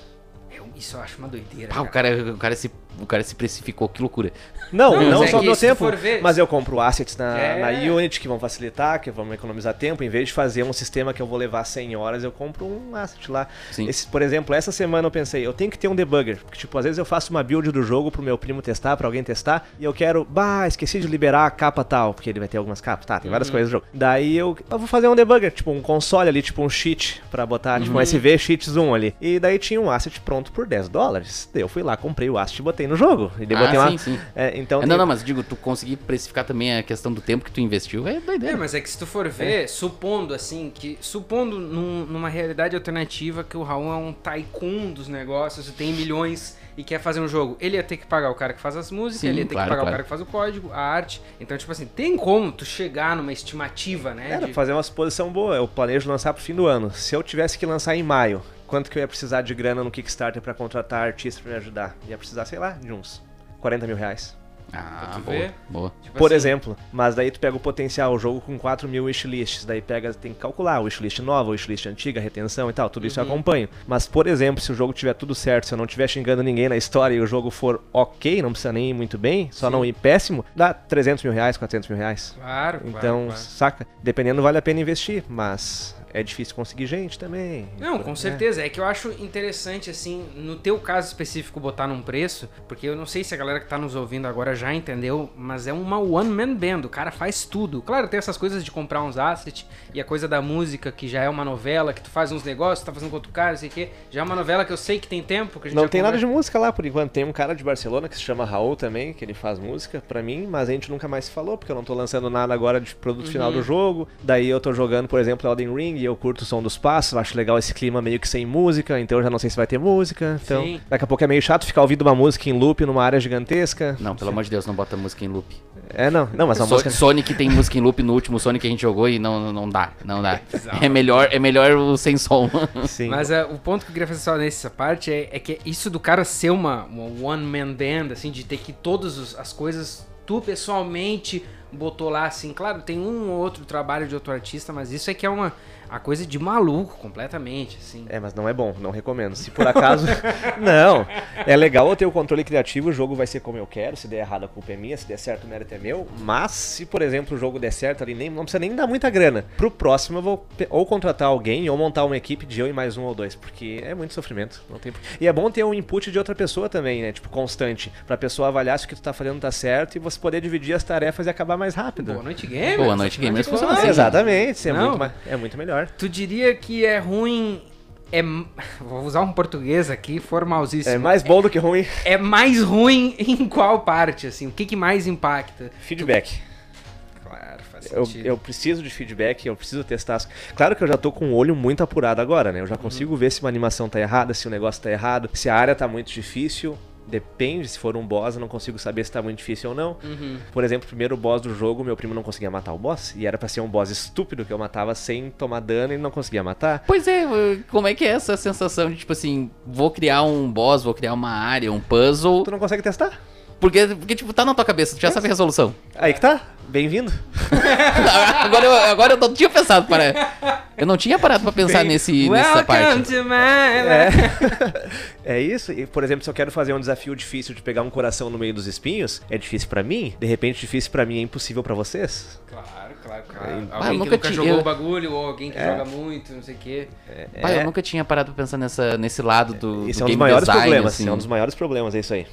Isso eu acho uma doideira. Ah, o cara, o cara se o cara se precificou, que loucura. Não, Não, não, é só que tempo, ver- mas eu compro assets na, É. na Unity que vão facilitar, que vão economizar tempo. Em vez de fazer um sistema que eu vou levar 100 horas, eu compro um asset lá. Sim. Esse, por exemplo, essa semana eu pensei, eu tenho que ter um debugger. Porque, tipo, às vezes eu faço uma build do jogo pro meu primo testar, pra alguém testar, e eu quero, bah, esqueci de liberar a capa tal, porque ele vai ter algumas capas, tá, tem várias Uhum. coisas no jogo. Daí eu, eu vou fazer um debugger, tipo um console ali, tipo um cheat, pra botar, tipo Uhum. um SV cheat zoom ali. E daí tinha um asset pronto por 10 dólares. Eu fui lá, comprei o asset e botei no jogo. E daí Ah, botei uma- sim, sim. É, então não, tem- não, mas digo, tu conseguir precificar também a questão do tempo que tu investiu, é É, doideira. mas é que se tu for ver, supondo assim, que. Supondo num- numa realidade alternativa que o Raul é um tycoon dos negócios e tem milhões e quer fazer um jogo, ele ia ter que pagar o cara que faz as músicas, Sim, ele ia ter claro, que pagar claro. o cara que faz o código, a arte. Então, tipo assim, tem como tu chegar numa estimativa, né? Era de- fazer uma suposição boa. Eu planejo lançar pro fim do ano. Se eu tivesse que lançar em maio, quanto que eu ia precisar de grana no Kickstarter pra contratar artista pra me ajudar? Ia precisar, sei lá, de uns 40 mil reais. Ah, boa, ver. boa. tipo Por assim, exemplo. Mas daí tu pega o potencial, o jogo com 4 mil wishlists. Daí pega, tem que calcular wishlist nova, wishlist antiga, retenção e tal. Tudo isso eu Uhum. acompanho. Mas, por exemplo, se o jogo tiver tudo certo, se eu não estiver xingando ninguém na história e o jogo for ok, não precisa nem ir muito bem, só Sim. não ir péssimo, dá 300 mil reais, 400 mil reais. Claro, claro, Então, claro. saca? Dependendo, vale a pena investir, mas é difícil conseguir gente também. Não, com é. certeza. É que eu acho interessante, assim, no teu caso específico, botar num preço, porque eu não sei se a galera que tá nos ouvindo agora já entendeu, mas é uma one-man band, o cara faz tudo. Claro, tem essas coisas de comprar uns assets e a coisa da música, que já é uma novela, que tu faz uns negócios, tá fazendo com outro cara, não sei o quê. Já é uma novela que eu sei que tem tempo, que Não tem nada de música lá por enquanto. Tem um cara de Barcelona que se chama Raul também, que ele faz música pra mim, mas a gente nunca mais se falou, porque eu não tô lançando nada agora de produto Uhum. final do jogo. Daí eu tô jogando, por exemplo, Elden Ring e eu curto o som dos passos, acho legal esse clima meio que sem música, então eu já não sei se vai ter música. Então, Sim. daqui a pouco é meio chato ficar ouvindo uma música em loop numa área gigantesca. Não, pelo amor de Deus, não bota música em loop. É, não, não, mas uma So- música. Sonic tem música em loop no último Sonic que a gente jogou e não, não- dá, não dá. É melhor, é melhor o sem som. Sim. Mas é, o ponto que eu queria fazer só nessa parte é, é que isso do cara ser uma, uma one-man band, assim, de ter que todas as coisas tu pessoalmente botou lá, assim, claro, tem um ou outro trabalho de outro artista, mas isso é que é uma a coisa de maluco completamente, assim. É, mas não é bom, não recomendo. Se por acaso. não. É legal eu ter o controle criativo, o jogo vai ser como eu quero. Se der errado, a culpa é minha. Se der certo, o mérito é meu. Mas, se por exemplo o jogo der certo ali, nem, não precisa nem dar muita grana. Pro próximo, eu vou ou contratar alguém ou montar uma equipe de eu e mais um ou dois. Porque é muito sofrimento. Não tem... E é bom ter um input de outra pessoa também, né? Tipo, constante. Pra pessoa avaliar se o que tu tá fazendo tá certo e você poder dividir as tarefas e acabar mais rápido. Boa noite, gamers. Boa noite, contas, assim. Exatamente, é Não. muito, é muito melhor. Tu diria que é ruim. É, vou usar um português aqui formalzíssimo. É mais bom do que ruim. É mais ruim em qual parte, assim? O que, que mais impacta? Feedback. Claro, faz Eu, sentido. eu preciso de feedback, eu preciso testar. as- Claro que eu já tô com o olho muito apurado agora, né? Eu já consigo ver se uma animação tá errada, se o negócio tá errado, se a área tá muito difícil. Depende, se for um boss, eu não consigo saber se tá muito difícil ou não. Uhum. Por exemplo, o primeiro boss do jogo, meu primo não conseguia matar o boss. E era pra ser um boss estúpido que eu matava sem tomar dano e não conseguia matar. Pois é, como é que é essa sensação de tipo assim, vou criar um boss, vou criar uma área, um puzzle. Tu não consegue testar? Porque, porque, tipo, tá na tua cabeça, tu já sabe a resolução. Aí que tá. Bem-vindo. agora, eu, agora eu não tinha pensado para. Eu não tinha parado pra pensar nesse, nessa parte. to my É. life. é isso. E, por exemplo, se eu quero fazer um desafio difícil de pegar um coração no meio dos espinhos, é difícil pra mim. De repente, difícil pra mim é impossível pra vocês. Claro, claro, claro. Ah, Alguém que nunca nunca tinha- jogou eu- o bagulho, ou alguém que É. joga muito, não sei o quê. Pai, É. eu nunca tinha parado pra pensar nessa, nesse lado do, Esse do é um dos maiores design, problemas. assim. É um dos maiores problemas, é isso aí.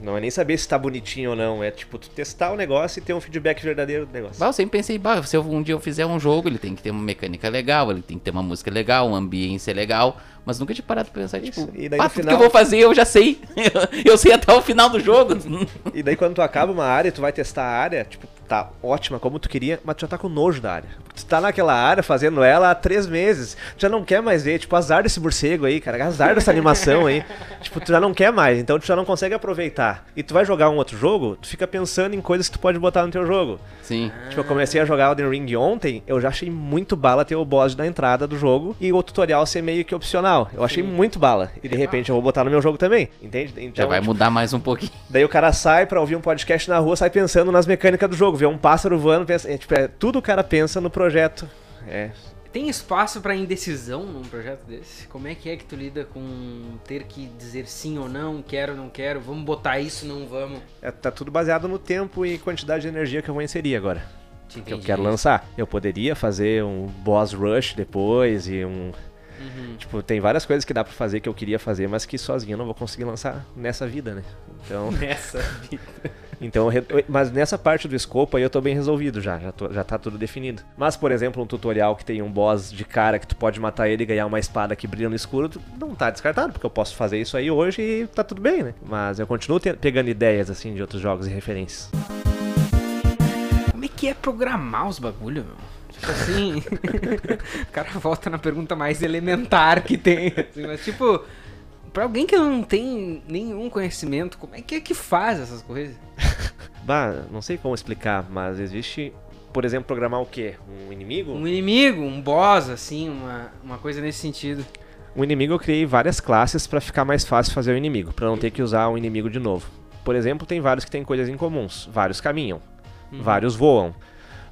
Não é nem saber se tá bonitinho ou não. É tipo, tu testar o negócio e ter um feedback verdadeiro do negócio. Bah, eu sempre pensei, bah, se eu- um dia eu fizer um jogo, ele tem que ter uma mecânica legal, ele tem que ter uma música legal, uma ambiência legal, mas nunca tinha parado pra pensar, Isso, tipo, e daí ah, tudo final- que eu vou fazer eu já sei. eu sei até o final do jogo. E daí quando tu acaba uma área, tu vai testar a área, tipo, tá ótima como tu queria, mas tu já tá com nojo da área. Tu tá naquela área fazendo ela há três meses, tu já não quer mais ver, tipo, azar desse morcego aí, cara, azar dessa animação aí. Tipo, tu já não quer mais, então tu já não consegue aproveitar. E tu vai jogar um outro jogo, tu fica pensando em coisas que tu pode botar no teu jogo. Sim. Tipo, eu comecei a jogar Elden Ring ontem, eu já achei muito bala ter o boss da entrada do jogo e o tutorial ser meio que opcional. Eu achei muito bala. E de repente eu vou botar no meu jogo também, entende? Então, Já vai tipo, mudar mais um pouquinho. Daí o cara sai pra ouvir um podcast na rua, sai pensando nas mecânicas do jogo, vê um pássaro voando, pensa, é, tipo, é, tudo o cara pensa no projeto. É, Tem espaço pra indecisão num projeto desse? Como é que é que tu lida com ter que dizer sim ou não, quero ou não quero, vamos botar isso, não vamos? é, tá tudo baseado no tempo e quantidade de energia que eu vou inserir agora. Te Que eu quero lançar. Eu poderia fazer um boss rush depois e um. Uhum. Tipo, tem várias coisas que dá pra fazer que eu queria fazer, mas que sozinho eu não vou conseguir lançar nessa vida, né? Então. Nessa vida. Então, mas nessa parte do escopo aí eu tô bem resolvido já, já, tô- já tá tudo definido. Mas, por exemplo, um tutorial que tem um boss de cara que tu pode matar ele e ganhar uma espada que brilha no escuro, não tá descartado, porque eu posso fazer isso aí hoje e tá tudo bem, né? Mas eu continuo pegando ideias, assim, de outros jogos e referências. Como é que é programar os bagulho, meu? Tipo assim, o cara volta na pergunta mais elementar que tem. assim, mas tipo, pra alguém que não tem nenhum conhecimento, como é que é que faz essas coisas? Bah, não sei como explicar, mas existe, por exemplo, programar o quê? Um inimigo? Um inimigo, um boss, assim, uma, uma coisa nesse sentido. O inimigo eu criei várias classes pra ficar mais fácil fazer o inimigo, pra não ter que usar o inimigo de novo. Por exemplo, tem vários que têm coisas em comuns. Vários caminham, vários voam,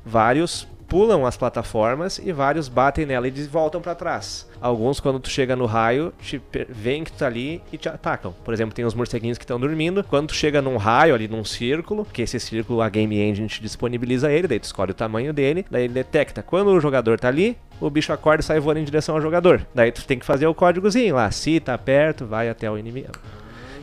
vários pulam as plataformas e vários batem nela e voltam pra trás. Alguns, quando tu chega no raio, te veem que tu tá ali e te atacam. Por exemplo, tem os morceguinhos que estão dormindo. Quando tu chega num raio ali, num círculo, que esse círculo a Game Engine te disponibiliza ele, daí tu escolhe o tamanho dele, daí ele detecta. Quando o jogador tá ali, o bicho acorda e sai voando em direção ao jogador. Daí tu tem que fazer o códigozinho lá. Se tá perto, vai até o inimigo.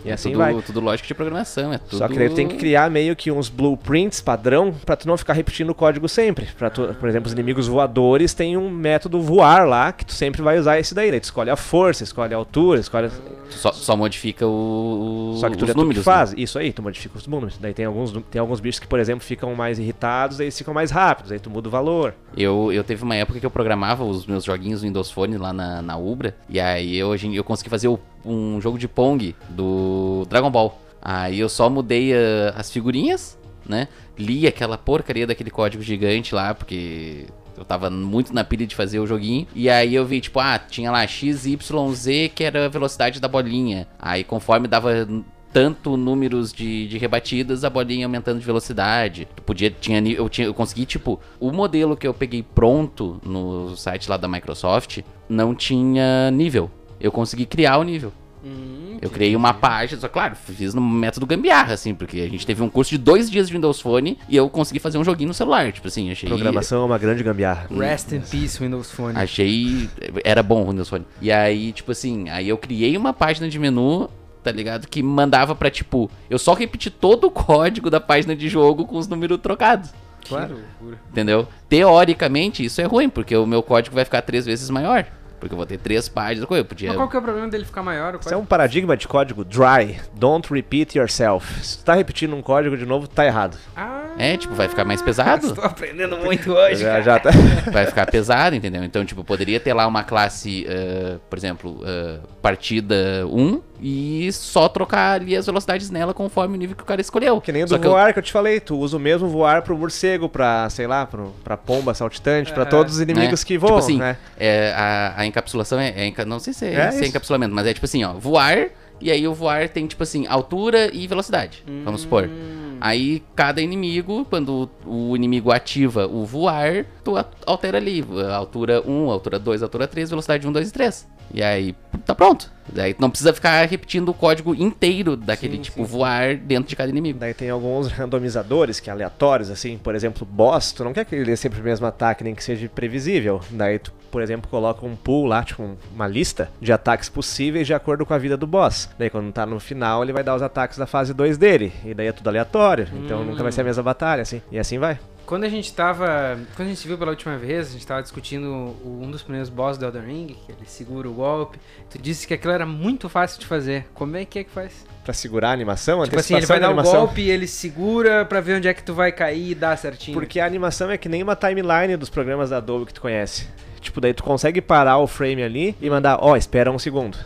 E é assim tudo, vai. tudo lógico de programação, é tudo... Só que daí tu tem que criar meio que uns blueprints padrão pra tu não ficar repetindo o código sempre. Pra tu, por exemplo, os inimigos voadores têm um método voar lá que tu sempre vai usar esse daí. Daí tu escolhe a força, escolhe a altura, escolhe. Tu só, só modifica o, Só que tu os tu números. que né? faz. Isso aí, tu modifica os números. Daí tem alguns, tem alguns bichos que, por exemplo, ficam mais irritados, aí eles ficam mais rápidos, aí tu muda o valor. Eu, eu teve uma época que eu programava os meus joguinhos Windows Phone lá na, na Ubra. E aí eu, eu consegui fazer um jogo de Pong do Dragon Ball. Aí eu só mudei ah, as figurinhas, né? Li aquela porcaria daquele código gigante lá, porque eu tava muito na pilha de fazer o joguinho. E aí eu vi, tipo, ah, tinha lá X, Y, Z, que era a velocidade da bolinha. Aí conforme dava tanto números de, de rebatidas, a bolinha aumentando de velocidade. Tu podia, tinha, eu, tinha, eu consegui, tipo, o modelo que eu peguei pronto no site lá da Microsoft não tinha nível. Eu consegui criar o nível. Hum, Eu criei uma página, só claro, fiz no método gambiarra, assim, porque a gente teve um curso de dois dias de Windows Phone e eu consegui fazer um joguinho no celular. Tipo assim, achei. Programação é uma grande gambiarra. Rest in peace, Windows Phone. Achei. Era bom o Windows Phone. E aí, tipo assim, aí eu criei uma página de menu, tá ligado? Que mandava pra, tipo, eu só repeti todo o código da página de jogo com os números trocados. Claro. loucura. Entendeu? Teoricamente, isso é ruim, porque o meu código vai ficar três vezes maior. Porque eu vou ter três páginas. Eu podia. Mas qual que é o problema dele ficar maior? Isso é um paradigma de código dry. Don't repeat yourself. Se tu tá repetindo um código de novo, tá errado. Ah, É, tipo, vai ficar mais pesado. Estou aprendendo muito hoje, Já, já tá. vai ficar pesado, entendeu? Então, tipo, poderia ter lá uma classe, ah, por exemplo, ah, partida 1 e só trocar ali as velocidades nela conforme o nível que o cara escolheu. Que nem o do Só que eu- voar que eu te falei, tu usa o mesmo voar pro morcego, pra, sei lá, pro, pra pomba saltitante, pra É. todos os inimigos né? que voam, Tipo assim, né? é, a, a encapsulação é, é Não sei se é, É se é encapsulamento, mas é tipo assim, ó, voar E aí o voar tem, tipo assim, altura e velocidade. Vamos supor. Hum. Aí cada inimigo, quando o inimigo ativa o voar, tu altera ali. Altura 1, altura 2, altura 3, velocidade 1, 2 e 3. E aí tá pronto. Daí tu não precisa ficar repetindo o código inteiro daquele Sim, tipo sim, voar dentro de cada inimigo. Daí tem alguns randomizadores que é aleatórios, assim, por exemplo, boss, tu não quer que ele dê sempre o mesmo ataque, nem que seja previsível. Daí tu, por exemplo, coloca um pool lá, tipo um- uma lista de ataques possíveis de acordo com a vida do boss. Daí quando tá no final, ele vai dar os ataques da fase 2 dele. E daí é tudo aleatório, então nunca vai ser a mesma batalha, assim. E assim vai. Quando a gente tava. Quando a gente viu pela última vez, a gente tava discutindo um dos primeiros boss do Elden Ring, que ele segura o golpe. Tu disse que aquilo era muito fácil de fazer. Como é que é que faz? Pra segurar a animação, Tipo assim, ele vai da dar o animação. golpe e ele segura pra ver onde é que tu vai cair e dá certinho. Porque a animação é que nem uma timeline dos programas da Adobe que tu conhece. Tipo, daí tu consegue parar o frame ali e mandar, ó, espera um segundo.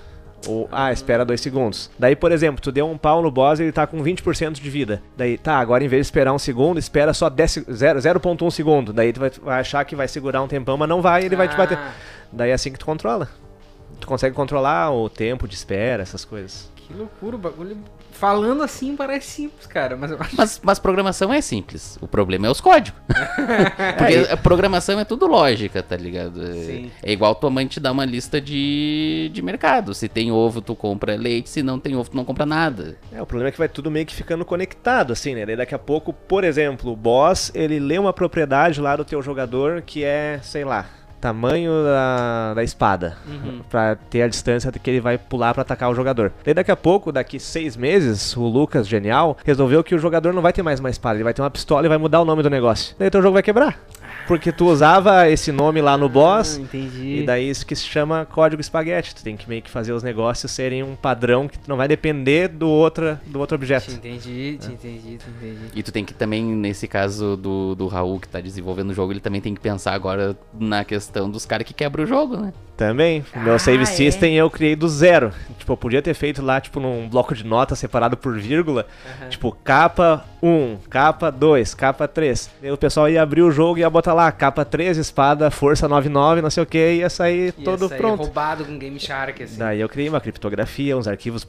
Ou, ah, espera dois segundos. Daí, por exemplo, tu deu um pau no boss e ele tá com 20% de vida. Daí, tá, agora em vez de esperar um segundo, espera só 10, se- zero- 0.1 segundo. Daí tu vai, vai achar que vai segurar um tempão, mas não vai e ele vai te bater. Ah, Daí é assim que tu controla. Tu consegue controlar o tempo de espera, essas coisas. Que loucura, o bagulho. Falando assim parece simples, cara, mas eu acho. Mas, mas programação é simples. O problema é os códigos. Porque a programação é tudo lógica, tá ligado? É- Sim. É igual tua mãe te dá uma lista de, de mercado. Se tem ovo, tu compra leite. Se não tem ovo, tu não compra nada. É, o problema é que vai tudo meio que ficando conectado, assim, né? Daí daqui a pouco, por exemplo, o boss, ele lê uma propriedade lá do teu jogador que é, sei lá, tamanho da, da espada. Uhum. Pra ter a distância que ele vai pular pra atacar o jogador. Daí daqui a pouco, daqui seis meses, o Lucas, genial, resolveu que o jogador não vai ter mais uma espada, ele vai ter uma pistola e vai mudar o nome do negócio. Daí teu jogo vai quebrar. Porque tu usava esse nome lá no boss, Ah, entendi. e daí isso que se chama código espaguete. Tu tem que meio que fazer os negócios serem um padrão que não vai depender do, outra, do outro Te objeto. entendi, te entendi, te entendi. E tu tem que também, nesse caso do, do Raul que tá desenvolvendo o jogo, ele também tem que pensar agora na questão dos caras que quebram o jogo, né? Também, o meu Ah, save é? system eu criei do zero. Tipo, eu podia ter feito lá, tipo, num bloco de notas separado por vírgula. Tipo, capa 1, capa 2, capa 3. E o pessoal ia abrir o jogo e ia botar lá, capa 3, espada, força 99, não sei o que, e ia sair Ia todo sair pronto. roubado com Game Shark, assim. Daí eu criei uma criptografia, uns arquivos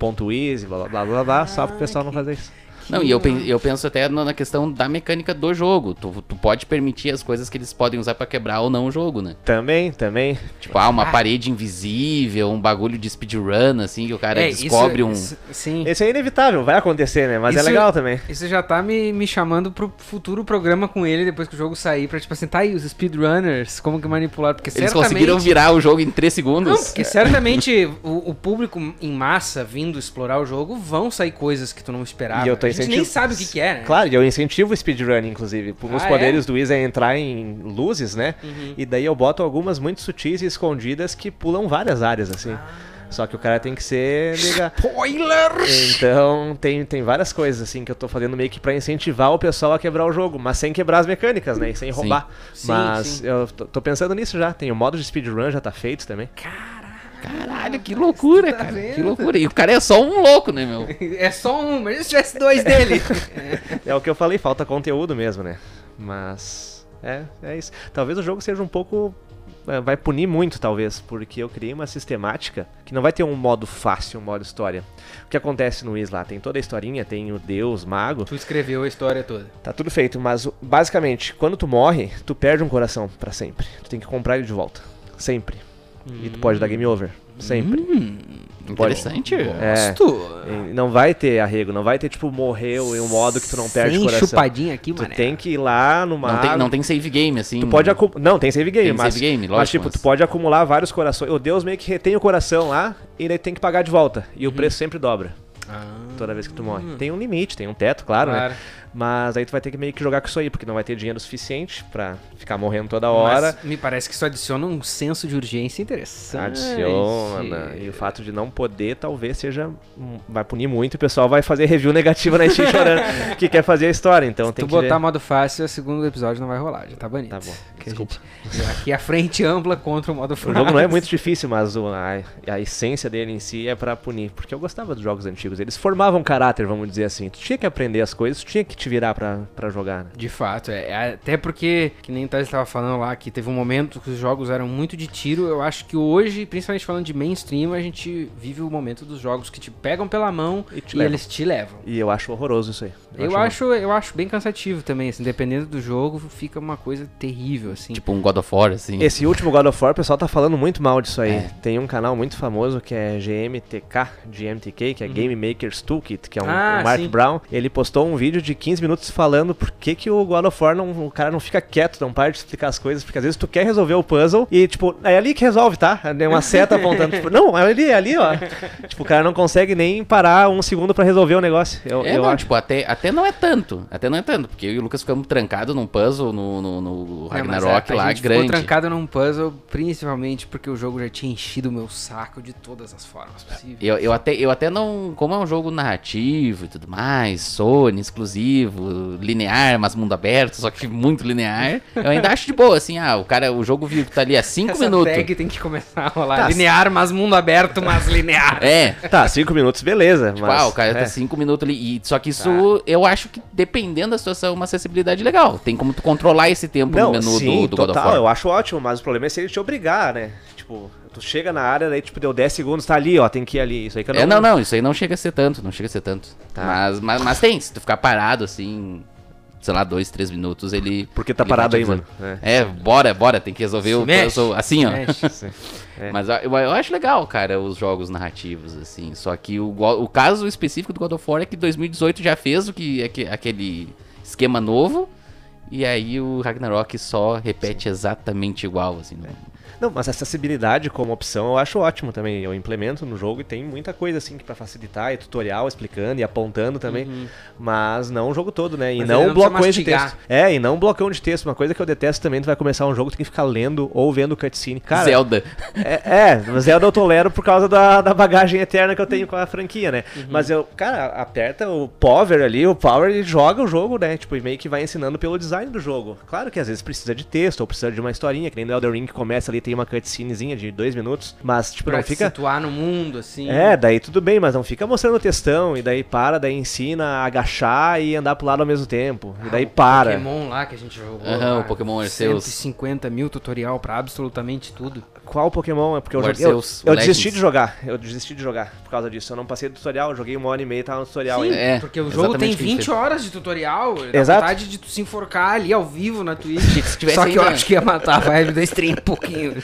blá blá blá blá, blá só pro Ah, pessoal não que- fazer isso. Não, e eu, eu penso até na questão da mecânica do jogo. Tu, tu pode permitir as coisas que eles podem usar pra quebrar ou não o jogo, né? Também, também. Tipo, ah, uma Ah. parede invisível, um bagulho de speedrun, assim, que o cara É, isso- descobre um. isso- sim. Esse é inevitável, vai acontecer, né? Mas Isso- é legal também. Isso já tá me, me chamando pro futuro programa com ele depois que o jogo sair, pra tipo assim, tá aí, os speedrunners, como que manipular, porque Eles certamente... conseguiram virar o jogo em 3 Não, segundos. porque certamente o, o público em massa vindo explorar o jogo vão sair coisas que tu não esperava. E eu tô a gente nem incentivo- sabe o que, que é, né? Claro, e eu incentivo o speedrun, inclusive. Um dos Ah, poderes do Wiz é entrar em luzes, né? Uhum. E daí eu boto algumas muito sutis e escondidas que pulam várias áreas, assim. Ah. Só que o cara tem que ser liga. Spoiler! Então, tem, tem várias coisas, assim, que eu tô fazendo meio que pra incentivar o pessoal a quebrar o jogo, mas sem quebrar as mecânicas, né? E sem Sim. roubar. Sim, mas sim. eu tô, tô pensando nisso já. Tem o modo de speedrun, já tá feito também. Caralho, que loucura, Tá cara. vendo? Que loucura. E o cara é só um louco, né, meu? É só um, mas se tivesse dois dele. É o que eu falei, falta conteúdo mesmo, né? Mas. É, é isso. Talvez o jogo seja um pouco. é, Vai punir muito, talvez, porque eu criei uma sistemática que não vai ter um modo fácil, um modo história. O que acontece no Is lá? Tem toda a historinha, tem o Deus, Mago, tu escreveu a história toda. tá tudo feito, mas basicamente, quando tu morre, tu perde um coração pra sempre. Tu tem que comprar ele de volta. Sempre. E tu pode dar game over. Sempre. Hum, interessante. É. Gosto. Não vai ter arrego, não vai ter tipo morreu em um modo que tu não perde Sem coração. chupadinha aqui, Tu mano. tem que ir lá numa Não tem, não tem save game, assim. Tu pode acumular. Não, tem save game, Tem mas. save game, mas lógico, tipo, mas- tu pode acumular vários corações. O Deus meio que retém o coração lá e daí tem que pagar de volta. E o Uhum. preço sempre dobra Ah, toda vez que tu morre. Tem um limite, tem um teto, claro, claro. né? Mas aí tu vai ter que meio que jogar com isso aí, porque não vai ter dinheiro suficiente pra ficar morrendo toda hora. Mas me parece que isso adiciona um senso de urgência interessante. Adiciona. E o fato de não poder talvez seja. Vai punir muito e o pessoal vai fazer review negativa na Steam chorando que quer fazer a história. Então Se tem tu que. botar ver. modo fácil, o segundo episódio não vai rolar, já tá banido. Tá bom, a desculpa. gente- aqui a frente ampla contra o modo O fácil. jogo não é muito difícil, mas o- a, a essência dele em si é pra punir. Porque eu gostava dos jogos antigos. Eles formavam caráter, vamos dizer assim. Tu tinha que aprender as coisas, tu tinha que te virar pra, pra jogar, né? De fato, é. é até porque, que nem o Thales estava falando lá, que teve um momento que os jogos eram muito de tiro. Eu acho que hoje, principalmente falando de mainstream, a gente vive o momento dos jogos que te pegam pela mão E e, te levam. eles te levam. E eu acho horroroso isso aí. Eu acho, eu acho bem cansativo também, assim, dependendo do jogo, fica uma coisa terrível, assim. Tipo um God of War, assim. Esse último God of War, o pessoal tá falando muito mal disso aí. É. Tem um canal muito famoso que é GMTK, GMTK, que é Game Maker's Toolkit, que é um, Ah, um Mark sim. Brown. Ele postou um vídeo de 15 minutos falando por que, que o God of War não, o cara não fica quieto, não para de explicar as coisas, porque às vezes tu quer resolver o puzzle e, tipo, é ali que resolve, tá? É uma seta apontando, tipo, não, é ali, é ali, ó. tipo, o cara não consegue nem parar um segundo pra resolver o negócio. Eu, É, eu não, acho. tipo, até, até não é tanto. Até não é tanto, porque eu e o Lucas ficamos trancados num puzzle no, no, no É, Ragnarok a, a lá, gente grande. ficou trancado num puzzle, principalmente porque o jogo já tinha enchido o meu saco de todas as formas possíveis. Eu, eu, até, eu até não. Como é um jogo narrativo e tudo mais, Sony, exclusivo, linear, mas mundo aberto, só que muito linear. Eu ainda acho de boa, assim, ah, o cara, o jogo viu que tá ali há 5 Essa minutos. tag tem que começar a rolar. Tá. Linear, mas mundo aberto, mas linear. É, Tá, cinco minutos, beleza. Tipo, mas, ah, o cara é. tá 5 minutos ali. E, só que isso, eu acho que dependendo da situação, é uma acessibilidade legal. Tem como tu controlar esse tempo Não, no menu sim, do, do God of total, War. eu acho ótimo, mas o problema é se ele te obrigar, né? Tipo, tu chega na área, daí tipo, deu 10 segundos, tá ali, ó, tem que ir ali. Isso aí que eu não... É, não, não, isso aí não chega a ser tanto, não chega a ser tanto. Tá. Mas, mas, mas tem, se tu ficar parado assim, sei lá, dois, três minutos, ele. Porque tá ele parado aí, mano. É. É, bora, bora, tem que resolver Se o mexe, assim, ó. Mexe. É. Mas eu, eu acho legal, cara, os jogos narrativos, assim. Só que o, o caso específico do God of War é que 2018 já fez o que, aque- aquele esquema novo. E aí o Ragnarok só repete exatamente igual, assim. não- Não, mas acessibilidade como opção eu acho ótimo também. Eu implemento no jogo e tem muita coisa assim que pra facilitar, e tutorial explicando e apontando também. Mas não o jogo todo, né? E Uhum. Mas não não blocões de texto. É, e não um blocão de texto. Uma coisa que eu detesto também, tu vai começar um jogo, tu tem que ficar lendo ou vendo cutscene. Cara, Zelda. É, é, Zelda eu tolero por causa da, da bagagem eterna que eu tenho com a franquia, né? Uhum. Mas eu, cara, aperta o Power ali, o Power ele joga o jogo, né? Tipo, e meio que vai ensinando pelo design do jogo. Claro que às vezes precisa de texto ou precisa de uma historinha, que nem no Elder Ring começa ali, tem uma cutscenezinha de dois minutos, mas, tipo, Pra não fica. situar no mundo, assim. É, daí tudo bem, mas não fica mostrando textão, e daí para, daí ensina a agachar e andar pro lado ao mesmo tempo. E daí Ah, o para. Pokémon lá que a gente jogou. Aham, lá, o Pokémon Arceus. 150 mil tutorial pra absolutamente tudo. Qual Pokémon? É porque eu joguei. Eu, eu desisti de jogar. Eu desisti de jogar por causa disso. Eu não passei do tutorial, eu joguei uma hora e meia e tava no tutorial Sim, ainda. É, porque o jogo tem exatamente o que a gente 20 fez. horas de tutorial. Dá Exato. vontade de tu se enforcar ali ao vivo na Twitch. Se tivesse Só que eu acho que ia matar a vibe da stream um pouquinho.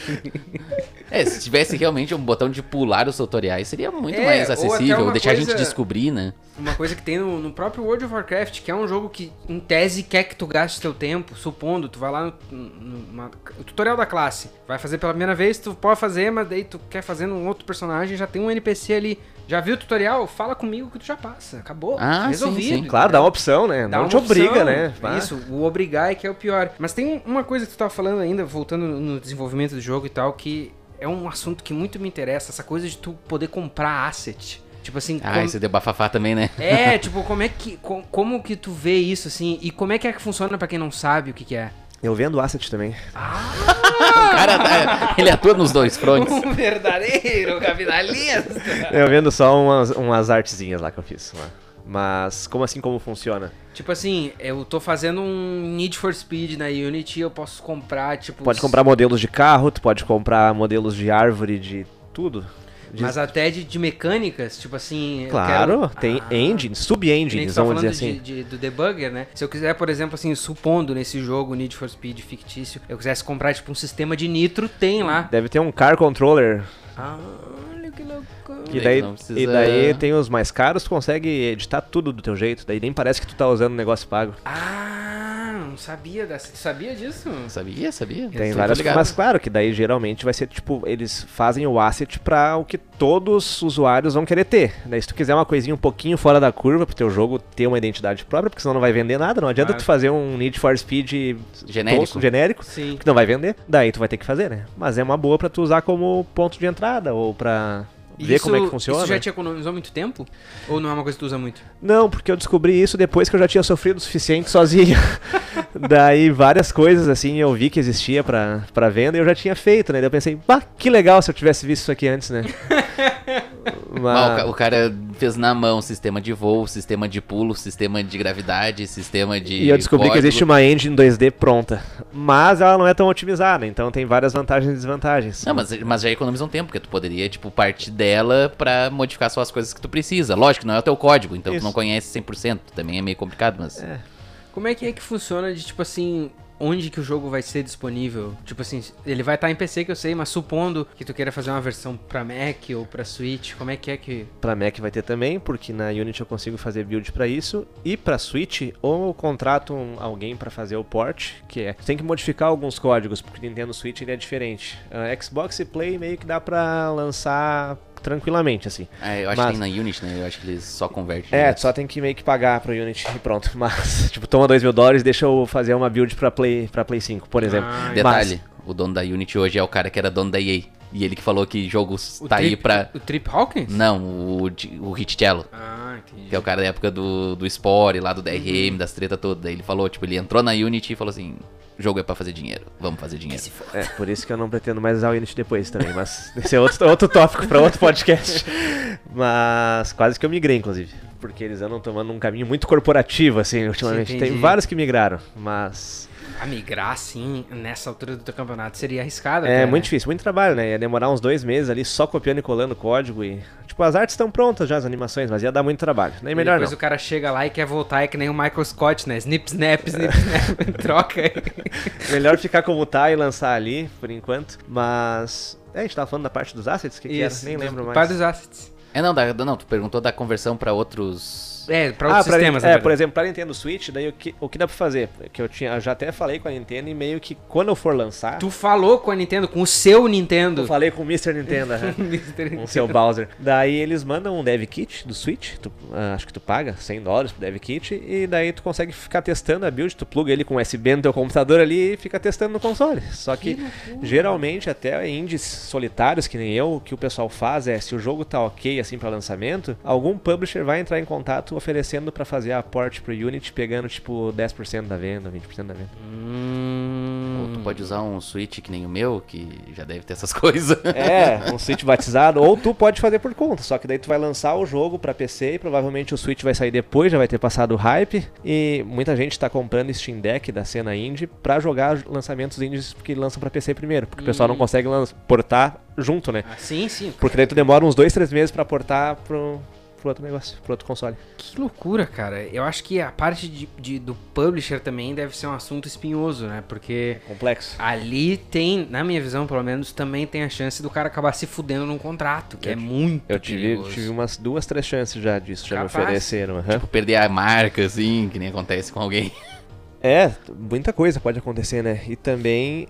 É, se tivesse realmente um botão de pular os tutoriais, seria muito É, mais ou acessível, uma deixar a coisa- gente descobrir, né? Uma coisa que tem no, no próprio World of Warcraft, que é um jogo que, em tese, quer que tu gaste teu tempo, supondo, tu vai lá no, no- tutorial da classe, vai fazer pela primeira vez, tu pode fazer, mas daí tu quer fazer num outro personagem, já tem um NPC ali. Já viu o tutorial? Fala comigo que tu já passa. Acabou. Ah, sim, resolvido. sim. Claro, dá uma opção, né? Dá não te obriga, opção. né? Ah. Isso, o obrigar é que é o pior. Mas tem uma coisa que tu tava falando ainda, voltando no desenvolvimento do jogo e tal, que é um assunto que muito me interessa, essa coisa de tu poder comprar asset. Tipo assim, Ah, como- esse deu bafafá também, né? é, tipo, como é que com- como que tu vê isso assim e como é que é que funciona pra quem não sabe o que que é? Eu vendo asset também. O cara, tá- ele atua nos dois fronts. Um verdadeiro capitalista. Eu vendo só umas, umas artezinhas lá que eu fiz. lá. Mas como assim como funciona? tipo assim, eu tô fazendo um Need for Speed na Unity, eu posso comprar tipo Pode comprar modelos de carro, tu pode comprar modelos de árvore, de tudo. De- mas até de, de mecânicas, tipo assim, claro, quero- tem Ah. engines, sub-engines, tá vamos dizer assim. de, de- do debugger, né? Se eu quiser, por exemplo, assim, supondo nesse jogo Need for Speed fictício, eu quisesse comprar, tipo, um sistema de nitro, tem lá. Deve ter um car controller. Ah. E Daí precisa- e daí tem os mais caros, tu consegue editar tudo do teu jeito. Daí nem parece que tu tá usando um negócio pago. Ah, não sabia dessa. Tu sabia disso? Sabia, sabia. Tem várias. Mas claro que daí geralmente vai ser tipo, eles fazem o asset pra o que todos os usuários vão querer ter. Daí se tu quiser uma coisinha um pouquinho fora da curva pro teu jogo ter uma identidade própria, porque senão não vai vender nada, não adianta Claro. tu fazer um Need for Speed Genérico. tosco, genérico, Sim. que não vai vender. Daí tu vai ter que fazer, né? Mas é uma boa pra tu usar como ponto de entrada ou pra ver como é que funciona. Isso já te economizou muito tempo? Ou não é uma coisa que tu usa muito? Não, porque eu descobri isso depois que eu já tinha sofrido o suficiente sozinho. Daí várias coisas assim eu vi que existia pra, pra venda e eu já tinha feito, né? Daí eu pensei, pá, que legal se eu tivesse visto isso aqui antes, né? Mas... o cara fez na mão sistema de voo, sistema de pulo, sistema de gravidade, sistema de. E eu descobri código. que existe uma engine 2D pronta. Mas ela não é tão otimizada, então tem várias vantagens e desvantagens. Não, mas, mas já economiza um tempo, porque tu poderia, tipo, partir dela pra modificar só as coisas que tu precisa. Lógico, não é o teu código, então Isso. tu não conhece 100%. Também é meio complicado, mas. É. Como é que é que funciona de, tipo assim, onde que o jogo vai ser disponível? Tipo assim, ele vai estar em PC que eu sei, mas supondo que tu queira fazer uma versão para Mac ou para Switch, como é que é que Para Mac vai ter também, porque na Unity eu consigo fazer build para isso, e para Switch ou eu contrato um, alguém para fazer o port, que é, tem que modificar alguns códigos, porque Nintendo Switch ele é diferente. Uh, Xbox e Play meio que dá para lançar tranquilamente, assim. É, eu acho Mas, que tem na Unity, né? Eu acho que eles só convertem. É, direto. só tem que meio que pagar pro Unity e pronto. Mas, tipo, toma 2 mil dólares e deixa eu fazer uma build pra Play, pra Play 5, por exemplo. Ah, Detalhe, Mas, o dono da Unity hoje é o cara que era dono da EA. E ele que falou que jogos o tá trip, aí pra. O Trip Hawkins? Não, o, o Cello. Ah, entendi. Que é o cara da época do, do Spore, lá do DRM, uhum. das treta todas. Daí ele falou, tipo, ele entrou na Unity e falou assim: jogo é pra fazer dinheiro. Vamos fazer dinheiro. É, por isso que eu não pretendo mais usar o Unity depois também. Mas esse é outro, outro tópico pra outro podcast. Mas quase que eu migrei, inclusive. Porque eles andam tomando um caminho muito corporativo, assim, ultimamente. Sim, Tem vários que migraram, mas. A migrar, assim, nessa altura do teu campeonato seria arriscado. É, até, muito né? difícil, muito trabalho, né? Ia demorar uns dois meses ali só copiando e colando código e Tipo, as artes estão prontas já, as animações, mas ia dar muito trabalho. Nem melhor depois não. o cara chega lá e quer voltar, é que nem o Michael Scott, né? Snip, snap, snip, snap, troca aí. melhor ficar como tá e lançar ali, por enquanto. Mas... É, a gente tava falando da parte dos assets, que, que era? Nem lembro mais. Parte dos assets. É, não, da, não, tu perguntou da conversão para outros é, para outros ah, sistemas. É, por exemplo, para Nintendo Switch, daí o que, o que dá para fazer? Que eu tinha, eu já até falei com a Nintendo e meio que quando eu for lançar. Tu falou com a Nintendo, com o seu Nintendo? Eu falei com o Mr. Nintendo, com o seu Bowser. Daí eles mandam um dev kit do Switch, tu, uh, acho que tu paga 100 dólares pro dev kit e daí tu consegue ficar testando a build, tu pluga ele com USB no teu computador ali e fica testando no console. Só que, que geralmente até indies solitários que nem eu, o que o pessoal faz é se o jogo tá OK assim para lançamento, algum publisher vai entrar em contato oferecendo para fazer a port pro Unity, pegando tipo 10% da venda, 20% da venda. Hum... Ou tu pode usar um Switch que nem o meu, que já deve ter essas coisas. É, um Switch batizado, ou tu pode fazer por conta, só que daí tu vai lançar o jogo para PC e provavelmente o Switch vai sair depois, já vai ter passado o hype, e muita gente tá comprando Steam Deck da cena indie para jogar lançamentos indies que lançam para PC primeiro, porque hum. o pessoal não hum. consegue portar junto, né? Ah, sim, sim. Porque daí tu demora uns dois, três meses para portar pro, pro outro negócio, pro outro console. Que loucura, cara. Eu acho que a parte de, de, do publisher também deve ser um assunto espinhoso, né? Porque. É complexo. Ali tem, na minha visão, pelo menos, também tem a chance do cara acabar se fudendo num contrato, que eu, é muito Eu tive, tive umas duas, três chances já disso, já Capaz. me ofereceram. Uhum. Tipo, perder a marca, assim, que nem acontece com alguém. É, muita coisa pode acontecer, né? E também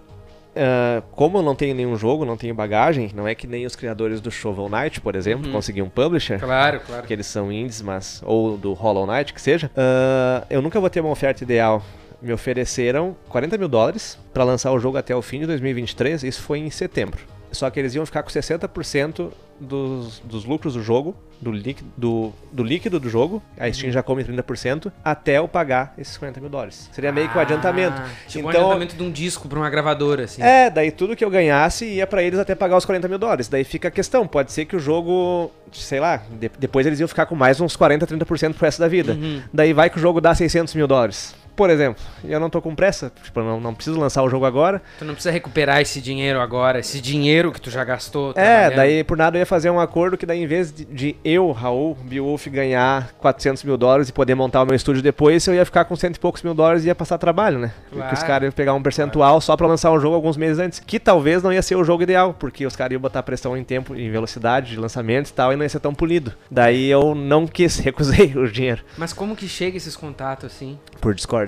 Uh, como eu não tenho nenhum jogo, não tenho bagagem, não é que nem os criadores do Shovel Knight, por exemplo, uhum. conseguiam um publisher. Claro, claro. Que eles são indies, mas. Ou do Hollow Knight, que seja. Uh, eu nunca vou ter uma oferta ideal. Me ofereceram 40 mil dólares para lançar o jogo até o fim de 2023. Isso foi em setembro. Só que eles iam ficar com 60% dos, dos lucros do jogo, do, líquido, do, do líquido do jogo, a Steam uhum. já come 30%, até eu pagar esses 40 mil dólares. Seria meio que o um adiantamento. Tipo então, um adiantamento de um disco para uma gravadora, assim. É, daí tudo que eu ganhasse ia para eles até pagar os 40 mil dólares. Daí fica a questão, pode ser que o jogo, sei lá, de, depois eles iam ficar com mais uns 40, 30% pro resto da vida. Uhum. Daí vai que o jogo dá 600 mil dólares por exemplo, eu não tô com pressa, tipo, não, não preciso lançar o jogo agora. Tu não precisa recuperar esse dinheiro agora, esse dinheiro que tu já gastou. É, daí por nada eu ia fazer um acordo que daí em vez de, de eu, Raul, Beowulf, ganhar 400 mil dólares e poder montar o meu estúdio depois, eu ia ficar com cento e poucos mil dólares e ia passar trabalho, né? Claro, porque os caras iam pegar um percentual claro. só pra lançar um jogo alguns meses antes, que talvez não ia ser o jogo ideal, porque os caras iam botar pressão em tempo, em velocidade de lançamento e tal, e não ia ser tão polido. Daí eu não quis, recusei o dinheiro. Mas como que chega esses contatos assim? Por Discord,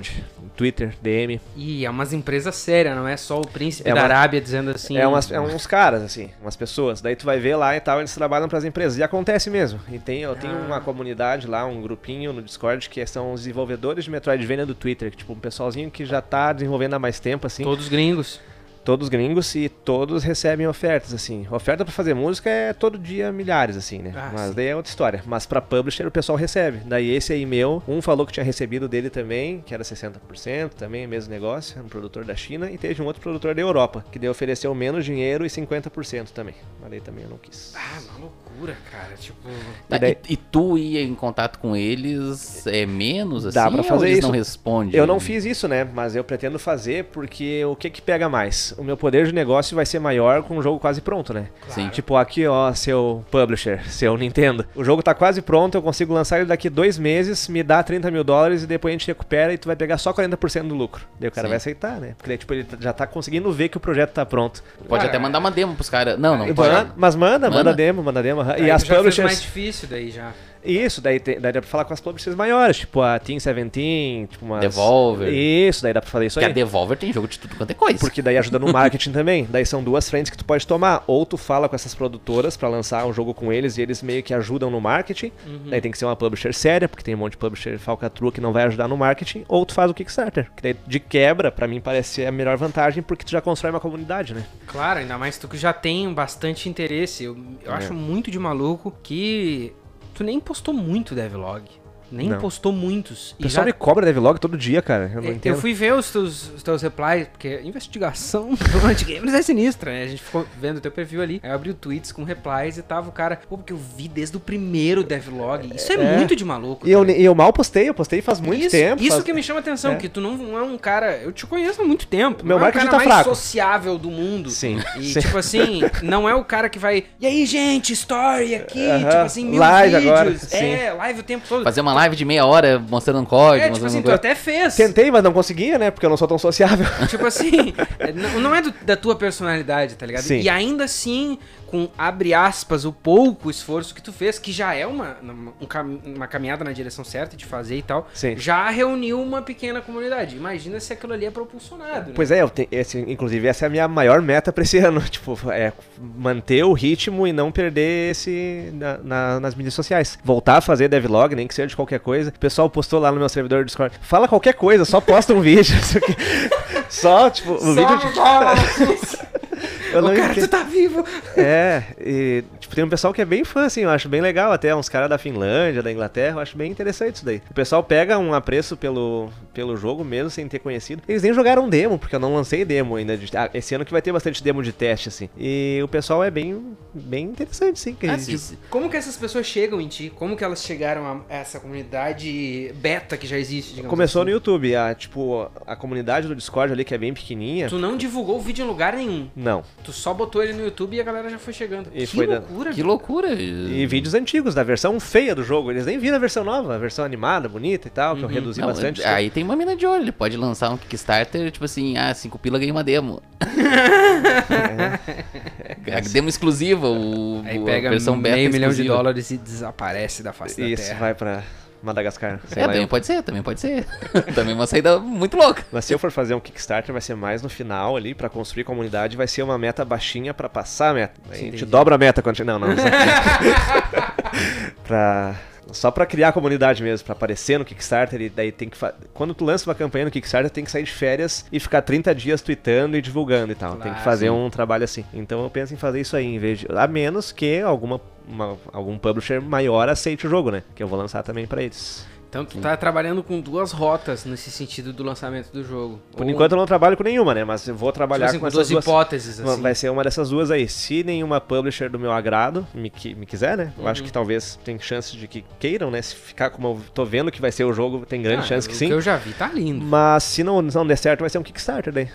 Twitter, DM. E é umas empresas sérias, não é só o príncipe é da Arábia dizendo assim. É, umas, é uns caras, assim, umas pessoas. Daí tu vai ver lá e tal, eles trabalham para as empresas. E acontece mesmo. E tem, eu tenho ah. uma comunidade lá, um grupinho no Discord, que são os desenvolvedores de Metroidvania do Twitter. Que, tipo, um pessoalzinho que já tá desenvolvendo há mais tempo, assim. Todos gringos. Todos gringos e todos recebem ofertas, assim. Oferta pra fazer música é todo dia milhares, assim, né? Ah, Mas sim. daí é outra história. Mas pra publisher o pessoal recebe. Daí esse aí meu, um falou que tinha recebido dele também, que era 60%, também mesmo negócio, um produtor da China, e teve um outro produtor da Europa, que daí ofereceu menos dinheiro e 50% também. Mas daí também eu não quis. Ah, uma loucura, cara. Tipo. Tá, E daí- e, e tu ia em contato com eles é menos assim? Dá pra ou fazer eles isso. não respondem? Eu não fiz isso, né? Mas eu pretendo fazer porque o que que pega mais? O meu poder de negócio vai ser maior com o jogo quase pronto, né? Sim. Tipo, aqui, ó, seu publisher, seu Nintendo. O jogo tá quase pronto, eu consigo lançar ele daqui dois meses, me dá 30 mil dólares e depois a gente recupera e tu vai pegar só 40% do lucro. Daí o cara Sim. vai aceitar, né? Porque tipo, ele já tá conseguindo ver que o projeto tá pronto. Pode Cara, até mandar uma demo pros caras. Não, não. Pode. mas manda, manda, Manda. demo, manda demo. Aí E as publishers. mais difícil daí já. Isso, daí, tem, daí dá pra falar com as publishers maiores, tipo a Team 17, tipo umas... Devolver. Isso, daí dá pra fazer isso Porque aí. a Devolver tem jogo de tudo quanto é coisa. Porque daí ajuda no marketing também. Daí são duas frentes que tu pode tomar. Ou tu fala com essas produtoras pra lançar um jogo com eles e eles meio que ajudam no marketing. Daí tem que ser uma publisher séria, porque tem um monte de publisher falcatrua que não vai ajudar no marketing. Ou tu faz o Kickstarter. Que daí de quebra, pra mim parece ser a melhor vantagem, porque tu já constrói uma comunidade, né? Claro, ainda mais tu que já tem bastante interesse. Eu, eu É. acho muito de maluco que tu nem postou muito devlog. Nem Não. postou muitos. O pessoal me cobra devlog todo dia, cara. Eu não É, entendo. Eu fui ver os teus, os teus replies, porque investigação do Antigamers é sinistra, né? A gente ficou vendo o teu perfil ali. Aí eu abri o tweets com replies e tava o cara, pô, porque eu vi desde o primeiro devlog. Isso é, É. muito de maluco. E eu, eu mal postei, eu postei faz muito isso, tempo. Isso faz- que me chama atenção, É. que tu não é um cara. Eu te conheço há muito tempo. Meu não é o cara tá mais fraco. sociável do mundo. Sim. E sim. tipo assim, não é o cara que vai. E aí, gente, story aqui, Aham, tipo assim, mil live vídeos. agora, É, live o tempo todo. Fazer uma live de meia hora mostrando um código, É, tipo assim, tu coisa. até fez. Tentei, mas não conseguia, né? Porque eu não sou tão sociável. Tipo assim, não não é do- da tua personalidade, tá ligado? Sim. E ainda assim, com, abre aspas, o pouco esforço que tu fez, que já é uma, uma, um cam- uma caminhada na direção certa de fazer e tal, Sim. já reuniu uma pequena comunidade. Imagina se aquilo ali é propulsionado, né? Pois é, eu te- esse, inclusive essa é a minha maior meta pra esse ano. Tipo, é manter o ritmo e não perder esse na- na- nas mídias sociais. Voltar a fazer devlog, nem que seja de qualquer coisa. O pessoal postou lá no meu servidor do Discord. Fala qualquer coisa, só posta um vídeo. Só, tipo, o vídeo. de- Eu o não cara, tu tá vivo! É, e tem um pessoal que é bem fã, assim, eu acho bem legal até, uns caras da Finlândia, da Inglaterra, eu acho bem interessante isso daí. O pessoal pega um apreço pelo, pelo jogo mesmo, sem ter conhecido. Eles nem jogaram demo, porque eu não lancei demo ainda. de- ah, esse ano que vai ter bastante demo de teste, assim. E o pessoal é bem, bem interessante, sim. que Ah, eles- sim, sim. Como que essas pessoas chegam em ti? Como que elas chegaram a essa comunidade beta que já existe? Começou no assim? YouTube, a, tipo, a comunidade do Discord ali, que é bem pequenininha. Tu não divulgou o vídeo em lugar nenhum. Não. Tu só botou ele no YouTube e a galera já foi chegando. E que foi da- loucura, Que loucura. E vídeos antigos, da versão feia do jogo. Eles nem viram a versão nova, a versão animada, bonita e tal, que eu Uhum. reduzi Não, bastante. aí tem uma mina de olho, ele pode lançar um Kickstarter, tipo assim, ah, 5 pila ganha uma demo. A demo exclusiva, o, Aí o- pega a versão beta meio milhão de exclusiva. dólares e desaparece da face da Isso, terra. vai pra Madagascar. É, também eu- pode ser, também pode ser. também uma saída muito louca. Mas se eu for fazer um Kickstarter, vai ser mais no final ali, pra construir comunidade, vai ser uma meta baixinha pra passar a meta. Aí a gente Entendi. dobra a meta quando... Não, não. não. pra... Só pra criar a comunidade mesmo, pra aparecer no Kickstarter e daí tem que... Fa... Quando tu lança uma campanha no Kickstarter, tem que sair de férias e ficar 30 dias tweetando e divulgando e tal. tem Claro, que fazer sim. um trabalho assim. Então eu penso em fazer isso aí, em vez de... A menos que alguma... uma- algum publisher maior aceite o jogo, né? Que eu vou lançar também pra eles. Então tu tá trabalhando com duas rotas nesse sentido do lançamento do jogo. Por Ou, enquanto eu não trabalho com nenhuma, né? Mas eu vou tipo trabalhar assim, com com duas duas... hipóteses, Uma- assim. Vai ser uma dessas duas aí. Se nenhuma publisher do meu agrado me, me quiser, né? Eu acho Uhum. que talvez tem chance de que queiram, né? Se ficar como eu tô vendo que vai ser o jogo, tem grande Ah, chance que o sim. que eu já vi, tá lindo. Mas se não, não der certo, vai ser um Kickstarter daí.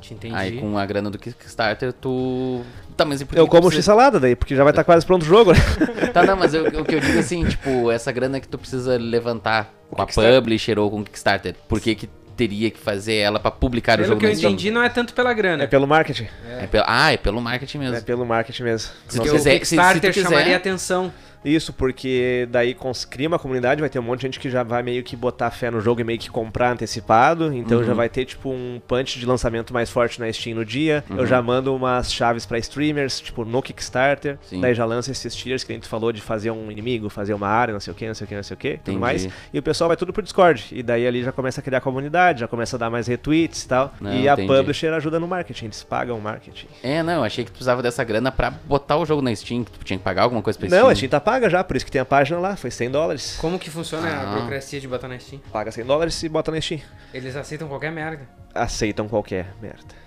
Te entendi. Aí com a grana do Kickstarter, tu. Tá, mas e por que Eu como precisa- x-salada daí, porque já vai estar quase pronto o jogo, né? Tá, não, mas eu- o que eu digo assim, tipo, essa grana que tu precisa levantar com a Kickstarter. Publisher ou com o Kickstarter, por que que teria que fazer ela pra publicar o Pelo jogo que eu entendi, não é tanto pela grana. É pelo marketing. É pelo- ah, é pelo marketing mesmo. É pelo marketing mesmo. Se tu Porque sei- o quiser- se- se tu Kickstarter quiser- chamaria atenção. Isso, porque daí cria uma comunidade, vai ter um monte de gente que já vai meio que botar fé no jogo e meio que comprar antecipado. Então Uhum. já vai ter, tipo, um punch de lançamento mais forte na Steam no dia. Uhum. Eu já mando umas chaves pra streamers, tipo, no Kickstarter. Sim. Daí já lança esses tiers que a gente falou de fazer um inimigo, fazer uma área, não sei o que, não sei o que, não sei o que, tudo mais. E o pessoal vai tudo pro Discord. E daí ali já começa a criar comunidade, já começa a dar mais retweets e tal. Não, e a entendi. publisher ajuda no marketing, eles pagam o marketing. É, não, achei que tu precisava dessa grana pra botar o jogo na Steam, que tu tinha que pagar alguma coisa pra Steam. Não, a Steam tá paga já, por isso que tem a página lá, foi 100 dólares. Como que funciona a Ah. burocracia de botar na Steam? Paga 100 dólares e bota na Steam. Eles aceitam qualquer merda. Aceitam qualquer merda.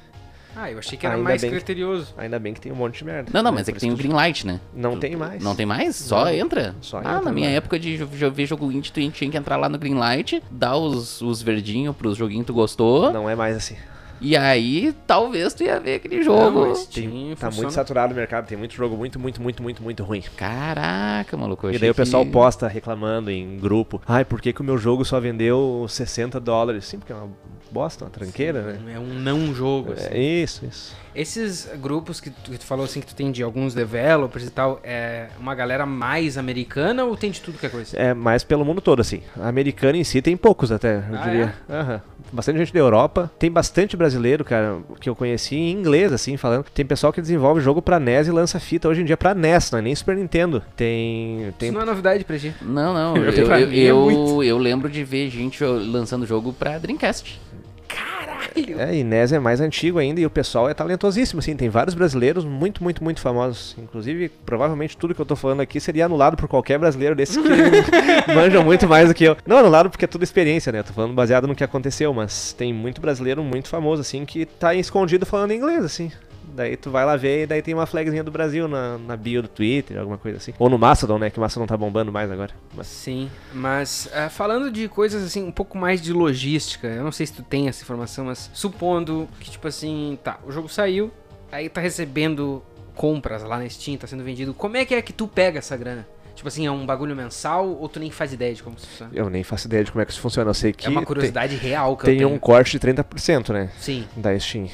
Ah, eu achei que era Ainda mais bem que- criterioso. Ainda bem que tem um monte de merda. Não, não, né? mas é que tem o Greenlight, né? Não Tu- tem mais. Não tem mais? Só Não. entra? Só ah, entra, na minha mano. época de ver jogo indie, tu tinha que entrar lá no Greenlight, dar os, os verdinhos pros joguinhos que tu gostou, Não é mais assim. E aí talvez tu ia ver aquele jogo. Não, Tem- tá funciona. muito saturado o mercado, tem muito jogo muito, muito, muito, muito, muito ruim. Caraca, maluco. E daí o pessoal que- posta reclamando em grupo. Ai, por que, que o meu jogo só vendeu 60 dólares? Sim, porque é uma bosta, uma tranqueira, né? É um não jogo. assim. É isso, isso. Esses grupos que tu, que tu falou assim que tu tem de alguns developers e tal, é uma galera mais americana ou tem de tudo que é coisa? É mais pelo mundo todo, assim. A americana em si tem poucos até, eu Ah, diria. Aham. Bastante gente da Europa. Tem bastante brasileiro, cara, que eu conheci em inglês, assim, falando. Tem pessoal que desenvolve jogo pra NES e lança fita hoje em dia pra NES, não é nem Super Nintendo. Tem. tem Isso não é novidade pra ti. Não, não, eu, eu, mim é eu, muito. eu lembro de ver gente lançando jogo pra Dreamcast. Caralho! É, NES é mais antigo ainda e o pessoal é talentosíssimo, assim. Tem vários brasileiros muito, muito, muito famosos. Inclusive, provavelmente tudo que eu tô falando aqui seria anulado por qualquer brasileiro desses que manjam muito mais do que eu. Não anulado porque é tudo experiência, né? Tô falando baseado no que aconteceu, mas tem muito brasileiro muito famoso, assim, que tá escondido falando inglês, assim. Daí tu vai lá ver e daí tem uma flagzinha do Brasil na, na bio do Twitter, alguma coisa assim. Ou no Mastodon, né? Que o Mastodon tá bombando mais agora. Mas Sim, mas ah, falando de coisas assim, um pouco mais de logística, eu não sei se tu tem essa informação, mas supondo que, tipo assim, tá, o jogo saiu, aí tá recebendo compras lá na Steam, tá sendo vendido, como é que é que tu pega essa grana? Tipo assim, é um bagulho mensal ou tu nem faz ideia de como isso funciona? eu nem faço ideia de como é que isso funciona. Eu sei que É uma tem- curiosidade real que tem, eu tenho. um corte de 30%, né? Sim, Da Steam.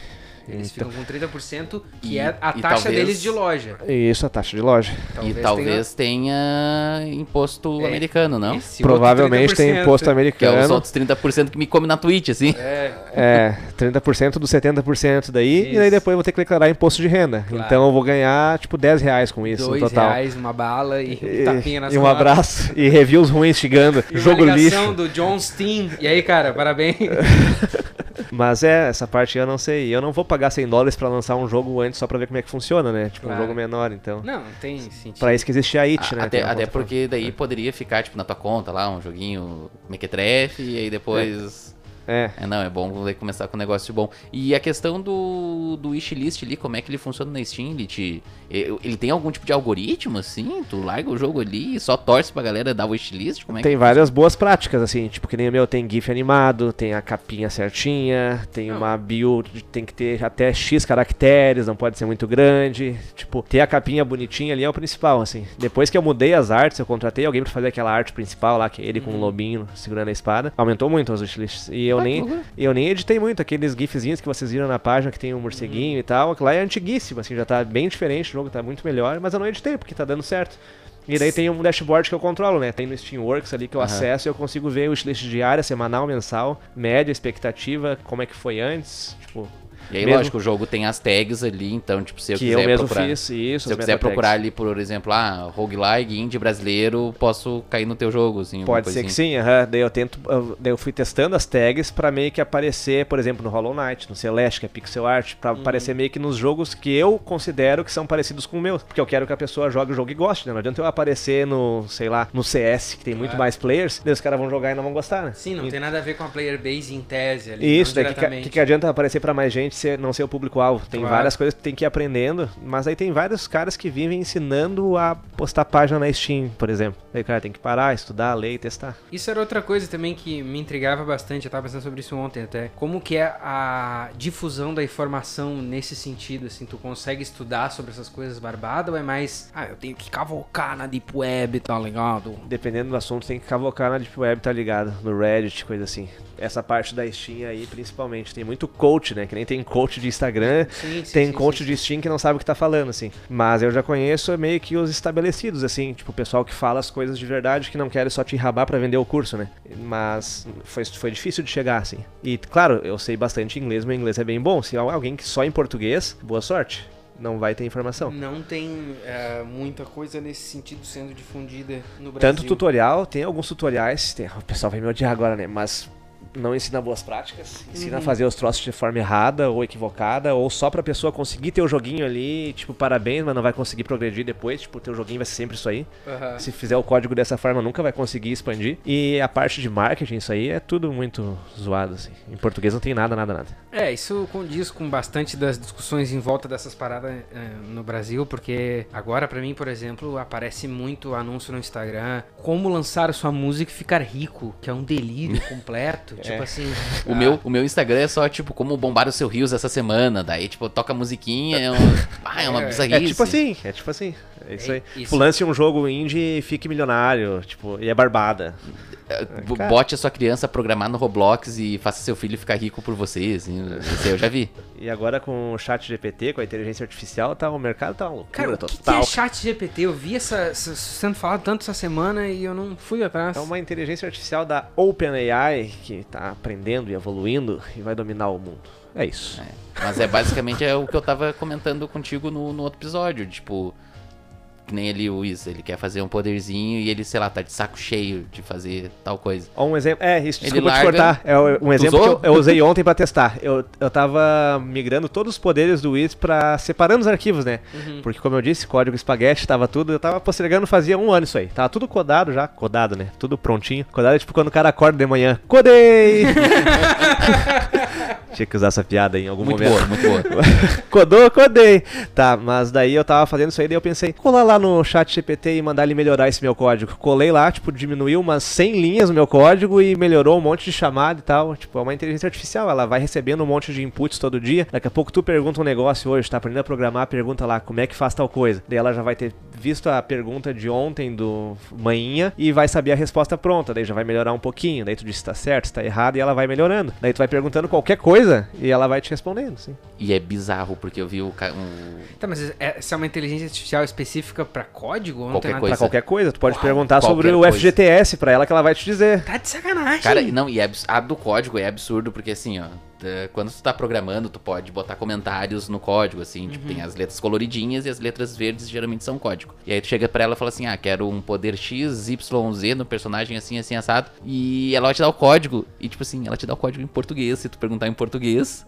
Eles Então- ficam com 30%, que E- é a taxa talvez- deles de loja. Isso, a taxa de loja. e talvez tenha, imposto É, americano, não? Provavelmente tem 30%. imposto Que é americano. os outros 30% que me come na Twitch, assim. É, É, 30% dos 70% daí, e daí Isso. depois eu vou ter que declarar imposto de renda. Claro. Então eu vou ganhar, tipo, 10 reais com isso dois no total. reais, uma bala e, E, um tapinha nas e um abraço e reviews ruins chegando. E uma jogo ligação lixo. do John Steen. E aí, cara, parabéns. Mas é, essa parte eu não sei. Eu não vou pagar 100 dólares pra lançar um jogo antes só pra ver como é que funciona, né? Tipo, Claro. um jogo menor, então. Não, não tem sentido. Pra isso que existe a IT, né? até até porque daí poderia ficar, tipo, na tua conta lá, um joguinho mequetrefe, e aí depois... É. É, não, é bom começar com um negócio bom. E a questão do, do wishlist ali, como é que ele funciona na Steam? Ele, te, ele tem algum tipo de algoritmo, assim? Tu larga o jogo ali e só torce pra galera dar wishlist? Como é Tem que várias boas práticas, assim, tipo, que nem o meu tem GIF animado, tem a capinha certinha, tem Não. uma bio, de- tem que ter até X caracteres, não pode ser muito grande. Tipo, ter a capinha bonitinha ali é o principal, assim. Depois que eu mudei as artes, eu contratei alguém pra fazer aquela arte principal lá, que é ele com um lobinho segurando a espada, aumentou muito os wishlists. E eu Que nem, loucura. eu nem editei muito aqueles gifzinhos que vocês viram na página que tem um morceguinho e tal. Aquilo lá é antiguíssimo, assim, já tá bem diferente, o jogo tá muito melhor, mas eu não editei porque tá dando certo. E daí tem um dashboard que eu controlo, né? Tem no Steamworks ali que eu Aham. acesso e eu consigo ver o wishlist diária, semanal, mensal, média, expectativa, como é que foi antes, tipo, E aí, Mesmo- lógico, o jogo tem as tags ali, então, tipo, se eu que quiser eu mesmo procurar... fiz isso. Se eu quiser procurar ali, por exemplo, ah, roguelike, indie brasileiro, posso cair no teu jogo, assim, Pode ser que sim, aham. daí eu tento, eu- daí eu fui testando as tags pra meio que aparecer, por exemplo, no Hollow Knight, no Celeste, que é pixel art, pra Uhum. aparecer meio que nos jogos que eu considero que são parecidos com o meu, porque eu quero que a pessoa jogue o jogo e goste, né? Não adianta eu aparecer no, sei lá, no CS, que tem muito Claro. mais players, daí os caras vão jogar e não vão gostar, né? Sim, não E- tem nada a ver com a player base em tese ali. Isso, daí que, que, diretamente. que adianta aparecer pra mais gente se não ser o público-alvo? Tem Claro. várias coisas que tem que ir aprendendo, mas aí tem vários caras que vivem ensinando a postar página na Steam, por exemplo. Aí o cara tem que parar, estudar, ler e testar. Isso era outra coisa também que me intrigava bastante, eu tava pensando sobre isso ontem até. Como que é a difusão da informação nesse sentido, assim, tu consegue estudar sobre essas coisas barbadas ou é mais, ah, eu tenho que cavocar na Deep Web, tá ligado? Dependendo do assunto, tem que cavocar na Deep Web, tá ligado? No Reddit, coisa assim. Essa parte da Steam aí, principalmente. Tem muito coach, né? Que nem tem coach de Instagram, Sim, sim, tem sim, coach de Steam que não sabe o que tá falando, assim. Mas eu já conheço meio que os estabelecidos, assim, tipo, o pessoal que fala as coisas de verdade, que não quer só te enrabar pra vender o curso, né? Mas foi, foi difícil de chegar, assim. E, claro, eu sei bastante inglês, meu inglês é bem bom. Se alguém que só em português, boa sorte. Não vai ter informação. Não tem é, muita coisa nesse sentido sendo difundida no Brasil. Tanto tutorial, tem alguns tutoriais, tem- o pessoal vai me odiar agora, né? Mas não ensina boas práticas, ensina a fazer os troços de forma errada ou equivocada, ou só pra pessoa conseguir ter o joguinho ali, tipo, parabéns, mas não vai conseguir progredir depois, tipo, teu joguinho vai ser sempre isso aí. Aham. Se fizer o código dessa forma, nunca vai conseguir expandir. E a parte de marketing, isso aí é tudo muito zoado, assim. Em português não tem nada, nada, nada. É, isso condiz com bastante das discussões em volta dessas paradas é, no Brasil, porque agora, pra mim, por exemplo, aparece muito anúncio no Instagram como lançar sua música e ficar rico, que é um delírio completo. Tipo assim. O, ah, meu, o meu Instagram é só, tipo, como bombar o seu rios essa semana. Daí, tipo, toca musiquinha, é, um... ah, é uma É, bizarrice. É tipo assim, é tipo assim. É isso É aí. isso. Tipo, lance um jogo indie e fique milionário, tipo, e é barbada. É, cara. Bote a sua criança a programar no Roblox e faça seu filho ficar rico por você, assim. Esse aí eu já vi. E agora com o chat GPT, com a inteligência artificial, tá, o mercado tá uma loucura Cara, o que, que é chat GPT? Eu vi essa, essa- sendo falado tanto essa semana e eu não fui atrás. É uma inteligência artificial da OpenAI que tá aprendendo e evoluindo e vai dominar o mundo. É isso. É. Mas é basicamente é o que eu tava comentando contigo no, no outro episódio. Tipo, que nem ele, o Is, ele quer fazer um poderzinho e ele, sei lá, tá de saco cheio de fazer tal coisa. Um exemplo. É, isso, Ele desculpa te larga- cortar. É um exemplo usou? que eu, eu usei ontem pra testar. Eu, eu tava migrando todos os poderes do Wiz pra separando os arquivos, né? Uhum. Porque, como eu disse, código espaguete, tava tudo. Eu tava postergando fazia um ano isso aí. Tava tudo codado já. Codado, né? Tudo prontinho. Codado é tipo quando o cara acorda de manhã. Codei! Tinha que usar essa piada em algum Muito momento. boa, muito boa. Codou, codei. Tá, mas daí eu tava fazendo isso aí, daí eu pensei, colar lá no chat GPT e mandar ele melhorar esse meu código. Colei lá, tipo, diminuiu umas 100 linhas no meu código e melhorou um monte de chamada e tal. Tipo, é uma inteligência artificial, ela vai recebendo um monte de inputs todo dia. Daqui a pouco tu pergunta um negócio hoje, tá aprendendo a programar, pergunta lá como é que faz tal coisa. Daí ela já vai ter visto a pergunta de ontem do manhinha e vai saber a resposta pronta. Daí já vai melhorar um pouquinho. Daí tu diz se tá certo, se tá errado e ela vai melhorando. Daí tu vai perguntando qualquer coisa e ela vai te respondendo, sim. E é bizarro, porque eu vi o ca- um, Tá, mas é- essa é uma inteligência artificial específica pra código? Ou não Qualquer tem nada coisa. Pra qualquer coisa, tu pode Uau, perguntar sobre o. FGTS pra ela que ela vai te dizer. Tá de sacanagem. Cara, e não, e é abs- a do código é absurdo, porque assim, ó, quando tu tá programando, tu pode botar comentários no código, assim, tipo, tem as letras coloridinhas e as letras verdes geralmente são código. E aí tu chega pra ela e fala assim, ah, quero um poder X, Y, Z no personagem assim, assim, assado. E ela vai te dar o código, e tipo assim, ela te dá o código em português, se tu perguntar em português.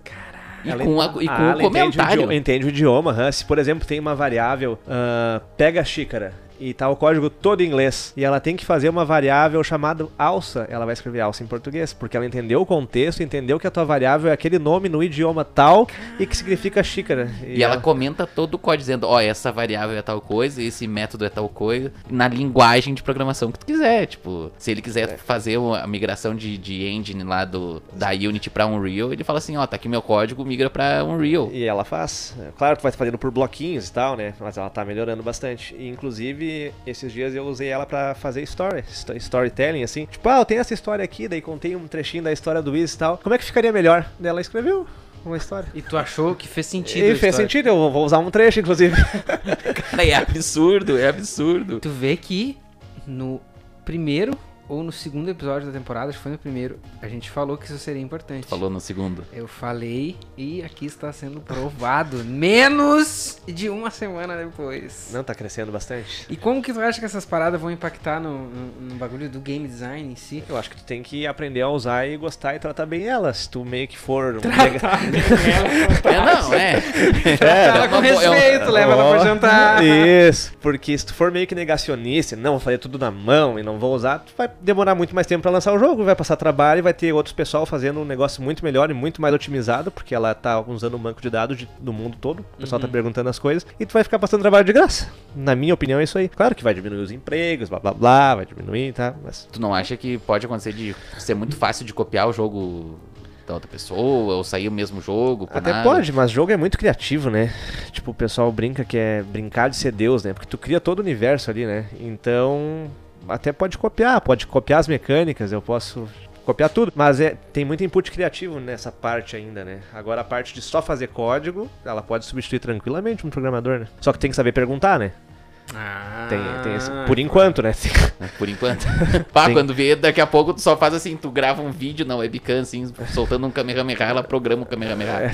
E Ela- com, a- e com Ah, o ela entende o comentário. idioma- Entende o idioma, hã? Se, por exemplo, tem uma variável, ah, pega a xícara, e tá o código todo em inglês, e ela tem que fazer uma variável chamada alça, ela vai escrever alça em português, porque ela entendeu o contexto, entendeu que a tua variável é aquele nome no idioma tal e que significa xícara. E ela comenta todo o código dizendo, ó, essa variável é tal coisa, esse método é tal coisa, na linguagem de programação que tu quiser. Tipo, se ele quiser fazer uma- a migração de, de engine lá do, da Unity pra Unreal, ele fala assim, ó, tá aqui meu código, migra pra Unreal. E ela faz. Claro, tu vai fazendo por bloquinhos e tal, né? Mas ela tá melhorando bastante. E, inclusive, esses dias eu usei ela pra fazer story, sto- storytelling, assim. Tipo, ah, eu tenho essa história aqui, daí contei um trechinho da história do Wiz e tal. Como é que ficaria melhor? Daí ela escreveu uma história. E tu achou que fez sentido? E fez história. sentido, eu vou usar um trecho, inclusive. Cara, é absurdo, é absurdo. Tu vê que no primeiro ou no segundo episódio da temporada, acho que foi no primeiro, a gente falou que isso seria importante. Falou no segundo. Eu falei e aqui está sendo provado. Menos de uma semana depois. Não, tá crescendo bastante. E como que tu acha que essas paradas vão impactar no, no, no bagulho do game design em si? Eu acho que tu tem que aprender a usar e gostar e tratar bem ela. Se tu meio que for. um nega- É, não, é. Com é um- respeito, leva ela pra jantar. Isso, porque se tu for meio que negacionista, não, vou fazer tudo na mão e não vou usar, tu vai demorar muito mais tempo pra lançar o jogo, vai passar trabalho e vai ter outros pessoal fazendo um negócio muito melhor e muito mais otimizado, porque ela tá usando um banco de dados de- do mundo todo, o pessoal tá perguntando as coisas, e tu vai ficar passando trabalho de graça. Na minha opinião é isso aí. Claro que vai diminuir os empregos, blá blá blá, vai diminuir, tá? Mas Tu não acha que pode acontecer de ser muito fácil de copiar o jogo da outra pessoa, ou sair o mesmo jogo? Até nada? pode, mas jogo é muito criativo, né? Tipo, o pessoal brinca que é brincar de ser Deus, né? Porque tu cria todo o universo ali, né? Então, até pode copiar, pode copiar as mecânicas, eu posso copiar tudo. Mas é, tem muito input criativo nessa parte ainda, né? Agora a parte de só fazer código, ela pode substituir tranquilamente um programador, né? Só que tem que saber perguntar, né? Ah, Tem, tem esse, por enquanto, né? né, Por enquanto. Pá, Sim. quando vê, daqui a pouco tu só faz assim, tu grava um vídeo na webcam, assim, soltando um Kamehameha, ela programa o Kamehameha. É,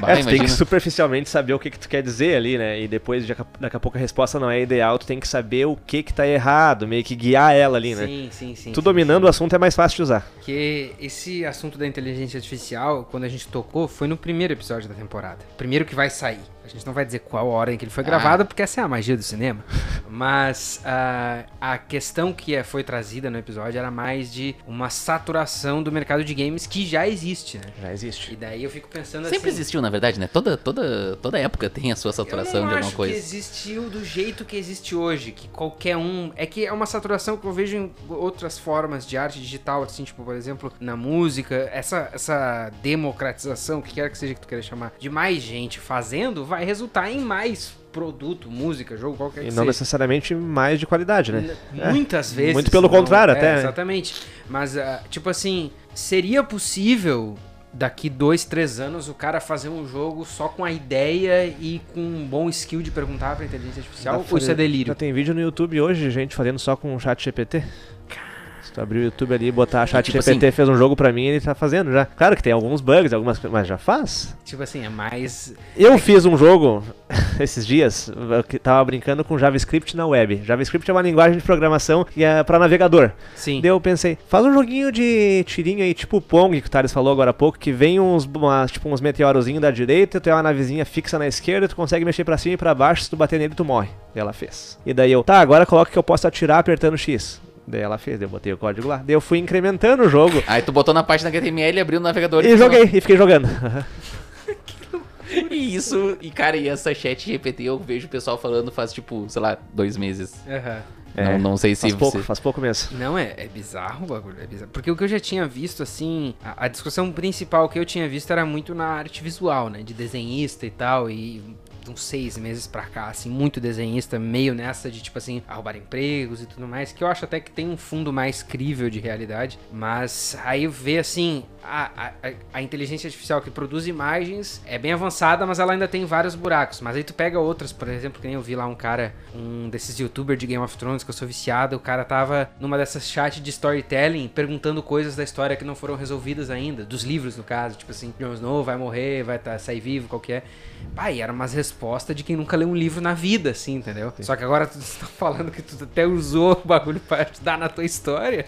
Bah, é, tu tem que superficialmente saber o que, que tu quer dizer ali, né? E depois, daqui a- daqui a pouco a resposta não é ideal, tu tem que saber o que que tá errado, meio que guiar ela ali, né? Sim, sim, sim. Tu sim, dominando o assunto é mais fácil de usar. Porque esse assunto da inteligência artificial, quando a gente tocou, foi no primeiro episódio da temporada. Primeiro que vai sair. A gente não vai dizer qual hora em que ele foi Ah. gravado, porque essa é a magia do cinema. Mas ah, a questão que é- foi trazida no episódio era mais de uma saturação do mercado de games que já existe, né? Já existe. E daí eu fico pensando Sempre assim... existiu, na verdade, né? Toda, toda, toda época tem a sua saturação de alguma acho coisa. que existiu do jeito que existe hoje, que qualquer um... É que é uma saturação que eu vejo em outras formas de arte digital, assim, tipo, por exemplo, na música, essa, essa democratização, o que quer que seja que tu queira chamar, de mais gente fazendo, vai resultar em mais produto, música, jogo, qualquer E que não seja. necessariamente mais de qualidade, né? Muitas vezes. muito pelo não. contrário, É, até, né? Exatamente. Mas, ah, tipo assim, seria possível daqui dois, três anos o cara fazer um jogo só com a ideia e com um bom skill de perguntar pra inteligência artificial? Ou isso é delírio? Já tem vídeo no YouTube hoje de gente fazendo só com o chat GPT. Se tu abrir o YouTube ali e botar chat Tipo GPT fez um jogo pra mim, ele tá fazendo já. Claro que tem alguns bugs, algumas coisas, mas já faz. Tipo assim, é mais. Eu fiz um jogo esses dias, eu que tava brincando com JavaScript na web. JavaScript é uma linguagem de programação que é para navegador. Sim. Daí eu pensei, faz um joguinho de tirinho aí, tipo o Pong, que o Thales falou agora há pouco, que vem uns, tipo, uns meteorozinhos da direita, tu tem uma navezinha fixa na esquerda, tu consegue mexer pra cima e pra baixo, se tu bater nele tu morre. E ela fez. E daí eu, tá, agora coloca que eu posso atirar apertando X. Daí ela fez, eu botei o código lá. Daí eu fui incrementando o jogo Aí tu botou na página HTML, abriu o navegador e joguei, e fiquei jogando. E isso, e cara, e essa chat GPT eu vejo o pessoal falando faz tipo, sei lá, dois meses. Aham. Não, não sei se É, faz pouco, você- faz pouco mesmo. Não, é, é bizarro o bagulho, é bizarro. Porque o que eu já tinha visto, assim, a, a discussão principal que eu tinha visto era muito na arte visual, né? De desenhista e tal, e uns seis meses pra cá, assim, muito desenhista, meio nessa de, tipo assim, arrumar empregos e tudo mais, que eu acho até que tem um fundo mais crível de realidade, mas aí ver, assim, a, a, a- inteligência artificial que produz imagens é bem avançada, mas ela ainda tem vários buracos. Mas aí tu pega outras, por exemplo, que nem eu vi lá um cara, um desses youtubers de Game of Thrones que eu sou viciado, o cara tava numa dessas chats de storytelling perguntando coisas da história que não foram resolvidas ainda, dos livros no caso, tipo assim, Jon Snow vai morrer, vai tá, sair vivo, qual que é. Pai, era umas respostas de quem nunca leu um livro na vida, assim, entendeu? Só que agora tu tá falando que tu até usou o bagulho pra ajudar na tua história.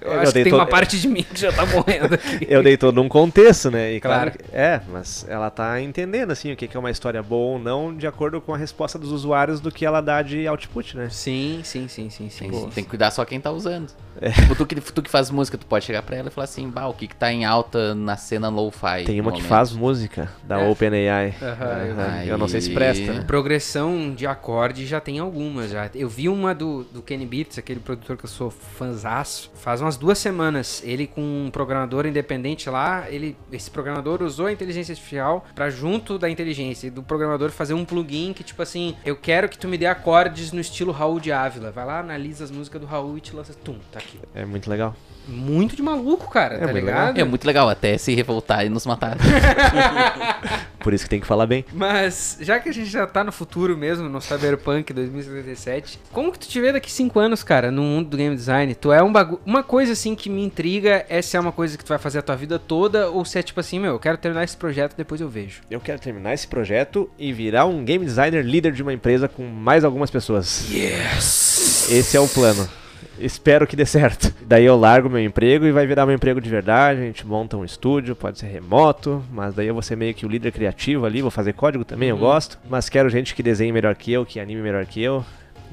Eu, Eu acho que tem uma parte de mim que já tá morrendo aqui. Eu dei todo um contexto, né? E claro. Claro. que- é, mas ela tá entendendo, assim, o que que é uma história boa ou não, de acordo com a resposta dos usuários do que ela dá de output, né? Sim, sim, sim, sim, sim. Tem, sim. tem que cuidar só quem tá usando. Tipo, tu que, tu que faz música, tu pode chegar pra ela e falar assim, bah, o que que tá em alta na cena lo-fi? Tem uma que momento?" faz música da É. OpenAI. Aham, vi. eu não sei presta, né? Progressão de acorde já tem algumas já. Eu vi uma do, do Kenny Beats, aquele produtor que eu sou fãzaço, faz umas duas semanas. Ele com um programador independente lá, ele, esse programador usou a inteligência artificial pra junto da inteligência do programador fazer um plugin que tipo assim, eu quero que tu me dê acordes no estilo Raul de Ávila. Vai lá, analisa as músicas do Raul e te lança, tum, tá aqui. É muito legal. Muito de maluco, cara, É tá muito ligado? É muito legal, até se revoltar e nos matar. Por isso que tem que falar bem. Mas, já que a gente já tá no futuro mesmo, no Cyberpunk 2077, como que tu te vê daqui 5 anos, cara, no mundo do game design? Tu é um bagulho. Uma coisa assim que me intriga é se é uma coisa que tu vai fazer a tua vida toda ou se é tipo assim, meu, eu quero terminar esse projeto depois eu vejo. Eu quero terminar esse projeto e virar um game designer líder de uma empresa com mais algumas pessoas. Yes! Esse é o plano. Espero que dê certo. Daí eu largo meu emprego e vai virar meu emprego de verdade. A gente monta um estúdio, pode ser remoto, mas daí eu vou ser meio que o líder criativo ali. Vou fazer código também, eu Uhum. gosto. Mas quero gente que desenhe melhor que eu, que anime melhor que eu.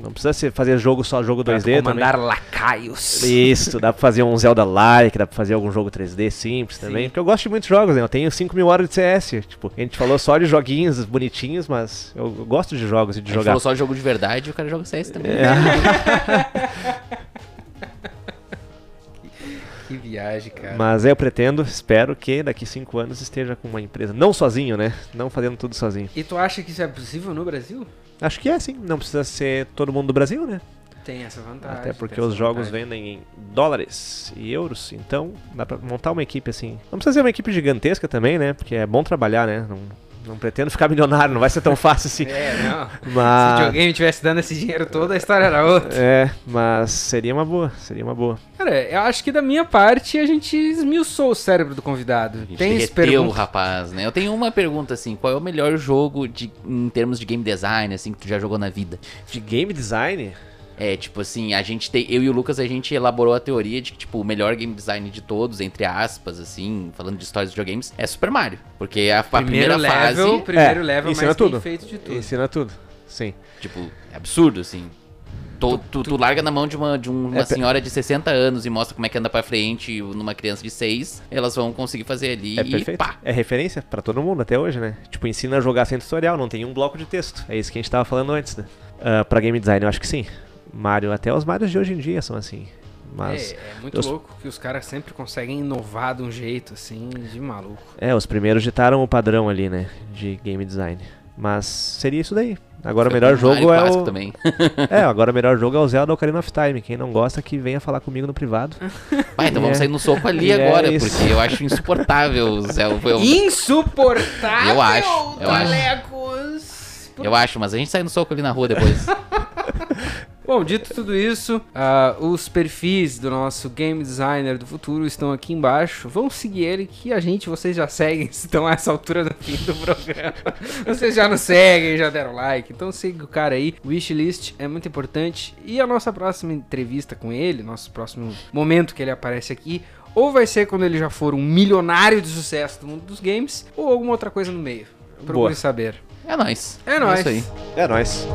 Não precisa ser fazer jogo só jogo 2D também. mandar lacaios. Isso, dá pra fazer um Zelda-like, dá pra fazer algum jogo 3D simples também. Sim. Porque eu gosto de muitos jogos, né? Eu tenho 5 mil horas de CS. Tipo, a gente falou só de joguinhos bonitinhos, mas eu gosto de jogos e de A gente jogar. falou só de jogo de verdade e o cara joga CS também. É. Que viagem, cara. Mas eu pretendo, espero que daqui 5 anos esteja com uma empresa. Não sozinho, né? Não fazendo tudo sozinho. E tu acha que isso é possível no Brasil? Acho que é sim. Não precisa ser todo mundo do Brasil, né? Tem essa vantagem. Até porque os jogos vantagem. vendem em dólares e euros, então dá pra montar uma equipe assim. Não precisa ser uma equipe gigantesca também, né? Porque é bom trabalhar, né? Não, não pretendo ficar milionário, não vai ser tão fácil assim. É, não. Se o Mas. videogame tivesse dando esse dinheiro todo, a história era outra. É, mas seria uma boa, seria uma boa. Cara, eu acho que da minha parte a gente esmiuçou o cérebro do convidado. Tem derreteu o pergunta? rapaz, né? Eu tenho uma pergunta, assim. Qual é o melhor jogo de, em termos de game design, assim, que tu já jogou na vida? De game design? É, tipo assim, a gente tem... Eu e o Lucas, a gente elaborou a teoria de que, tipo, o melhor game design de todos, entre aspas, assim, falando de histórias de videogames, é Super Mario. Porque a, a primeira level, fase, primeiro É, level ensina mais tudo. bem feito de tudo. Ensina tudo. Sim. tipo, é absurdo, assim. Tu, tu, tu larga na mão de uma, de um- uma É, senhora de 60 anos e mostra como é que anda pra frente numa criança de 6, elas vão conseguir fazer ali É e perfeito. pá. É referência pra todo mundo até hoje, né? Tipo, ensina a jogar sem tutorial, não tem um bloco de texto. É isso que a gente tava falando antes, né? Ah, pra game design, eu acho que sim. Mario, até os Marios de hoje em dia são assim. Mas. É, é muito eu- louco que os caras sempre conseguem inovar de um jeito, assim, de maluco. É, os primeiros ditaram o padrão ali, né? De game design. Mas seria isso daí. Agora o melhor jogo é o. também. É, agora o melhor jogo é o Zelda Ocarina of Time. Quem não gosta, que venha falar comigo no privado. Vai, então vamos É. sair no soco ali É agora, isso. porque eu acho insuportável o Zelda. Eu, Insuportável, Eu acho, eu acho. Eu acho, mas a gente sai no soco ali na rua depois. Bom, dito tudo isso, ah, os perfis do nosso game designer do futuro estão aqui embaixo. Vão seguir ele, que a gente, vocês já seguem, se estão a essa altura do fim do programa. vocês já nos seguem, já deram like. Então siga o cara aí. Wishlist é muito importante. E a nossa próxima entrevista com ele, nosso próximo momento que ele aparece aqui, ou vai ser quando ele já for um milionário de sucesso do mundo dos games, ou alguma outra coisa no meio. Procure Boa. saber. É nóis. É nóis. isso aí. É nóis.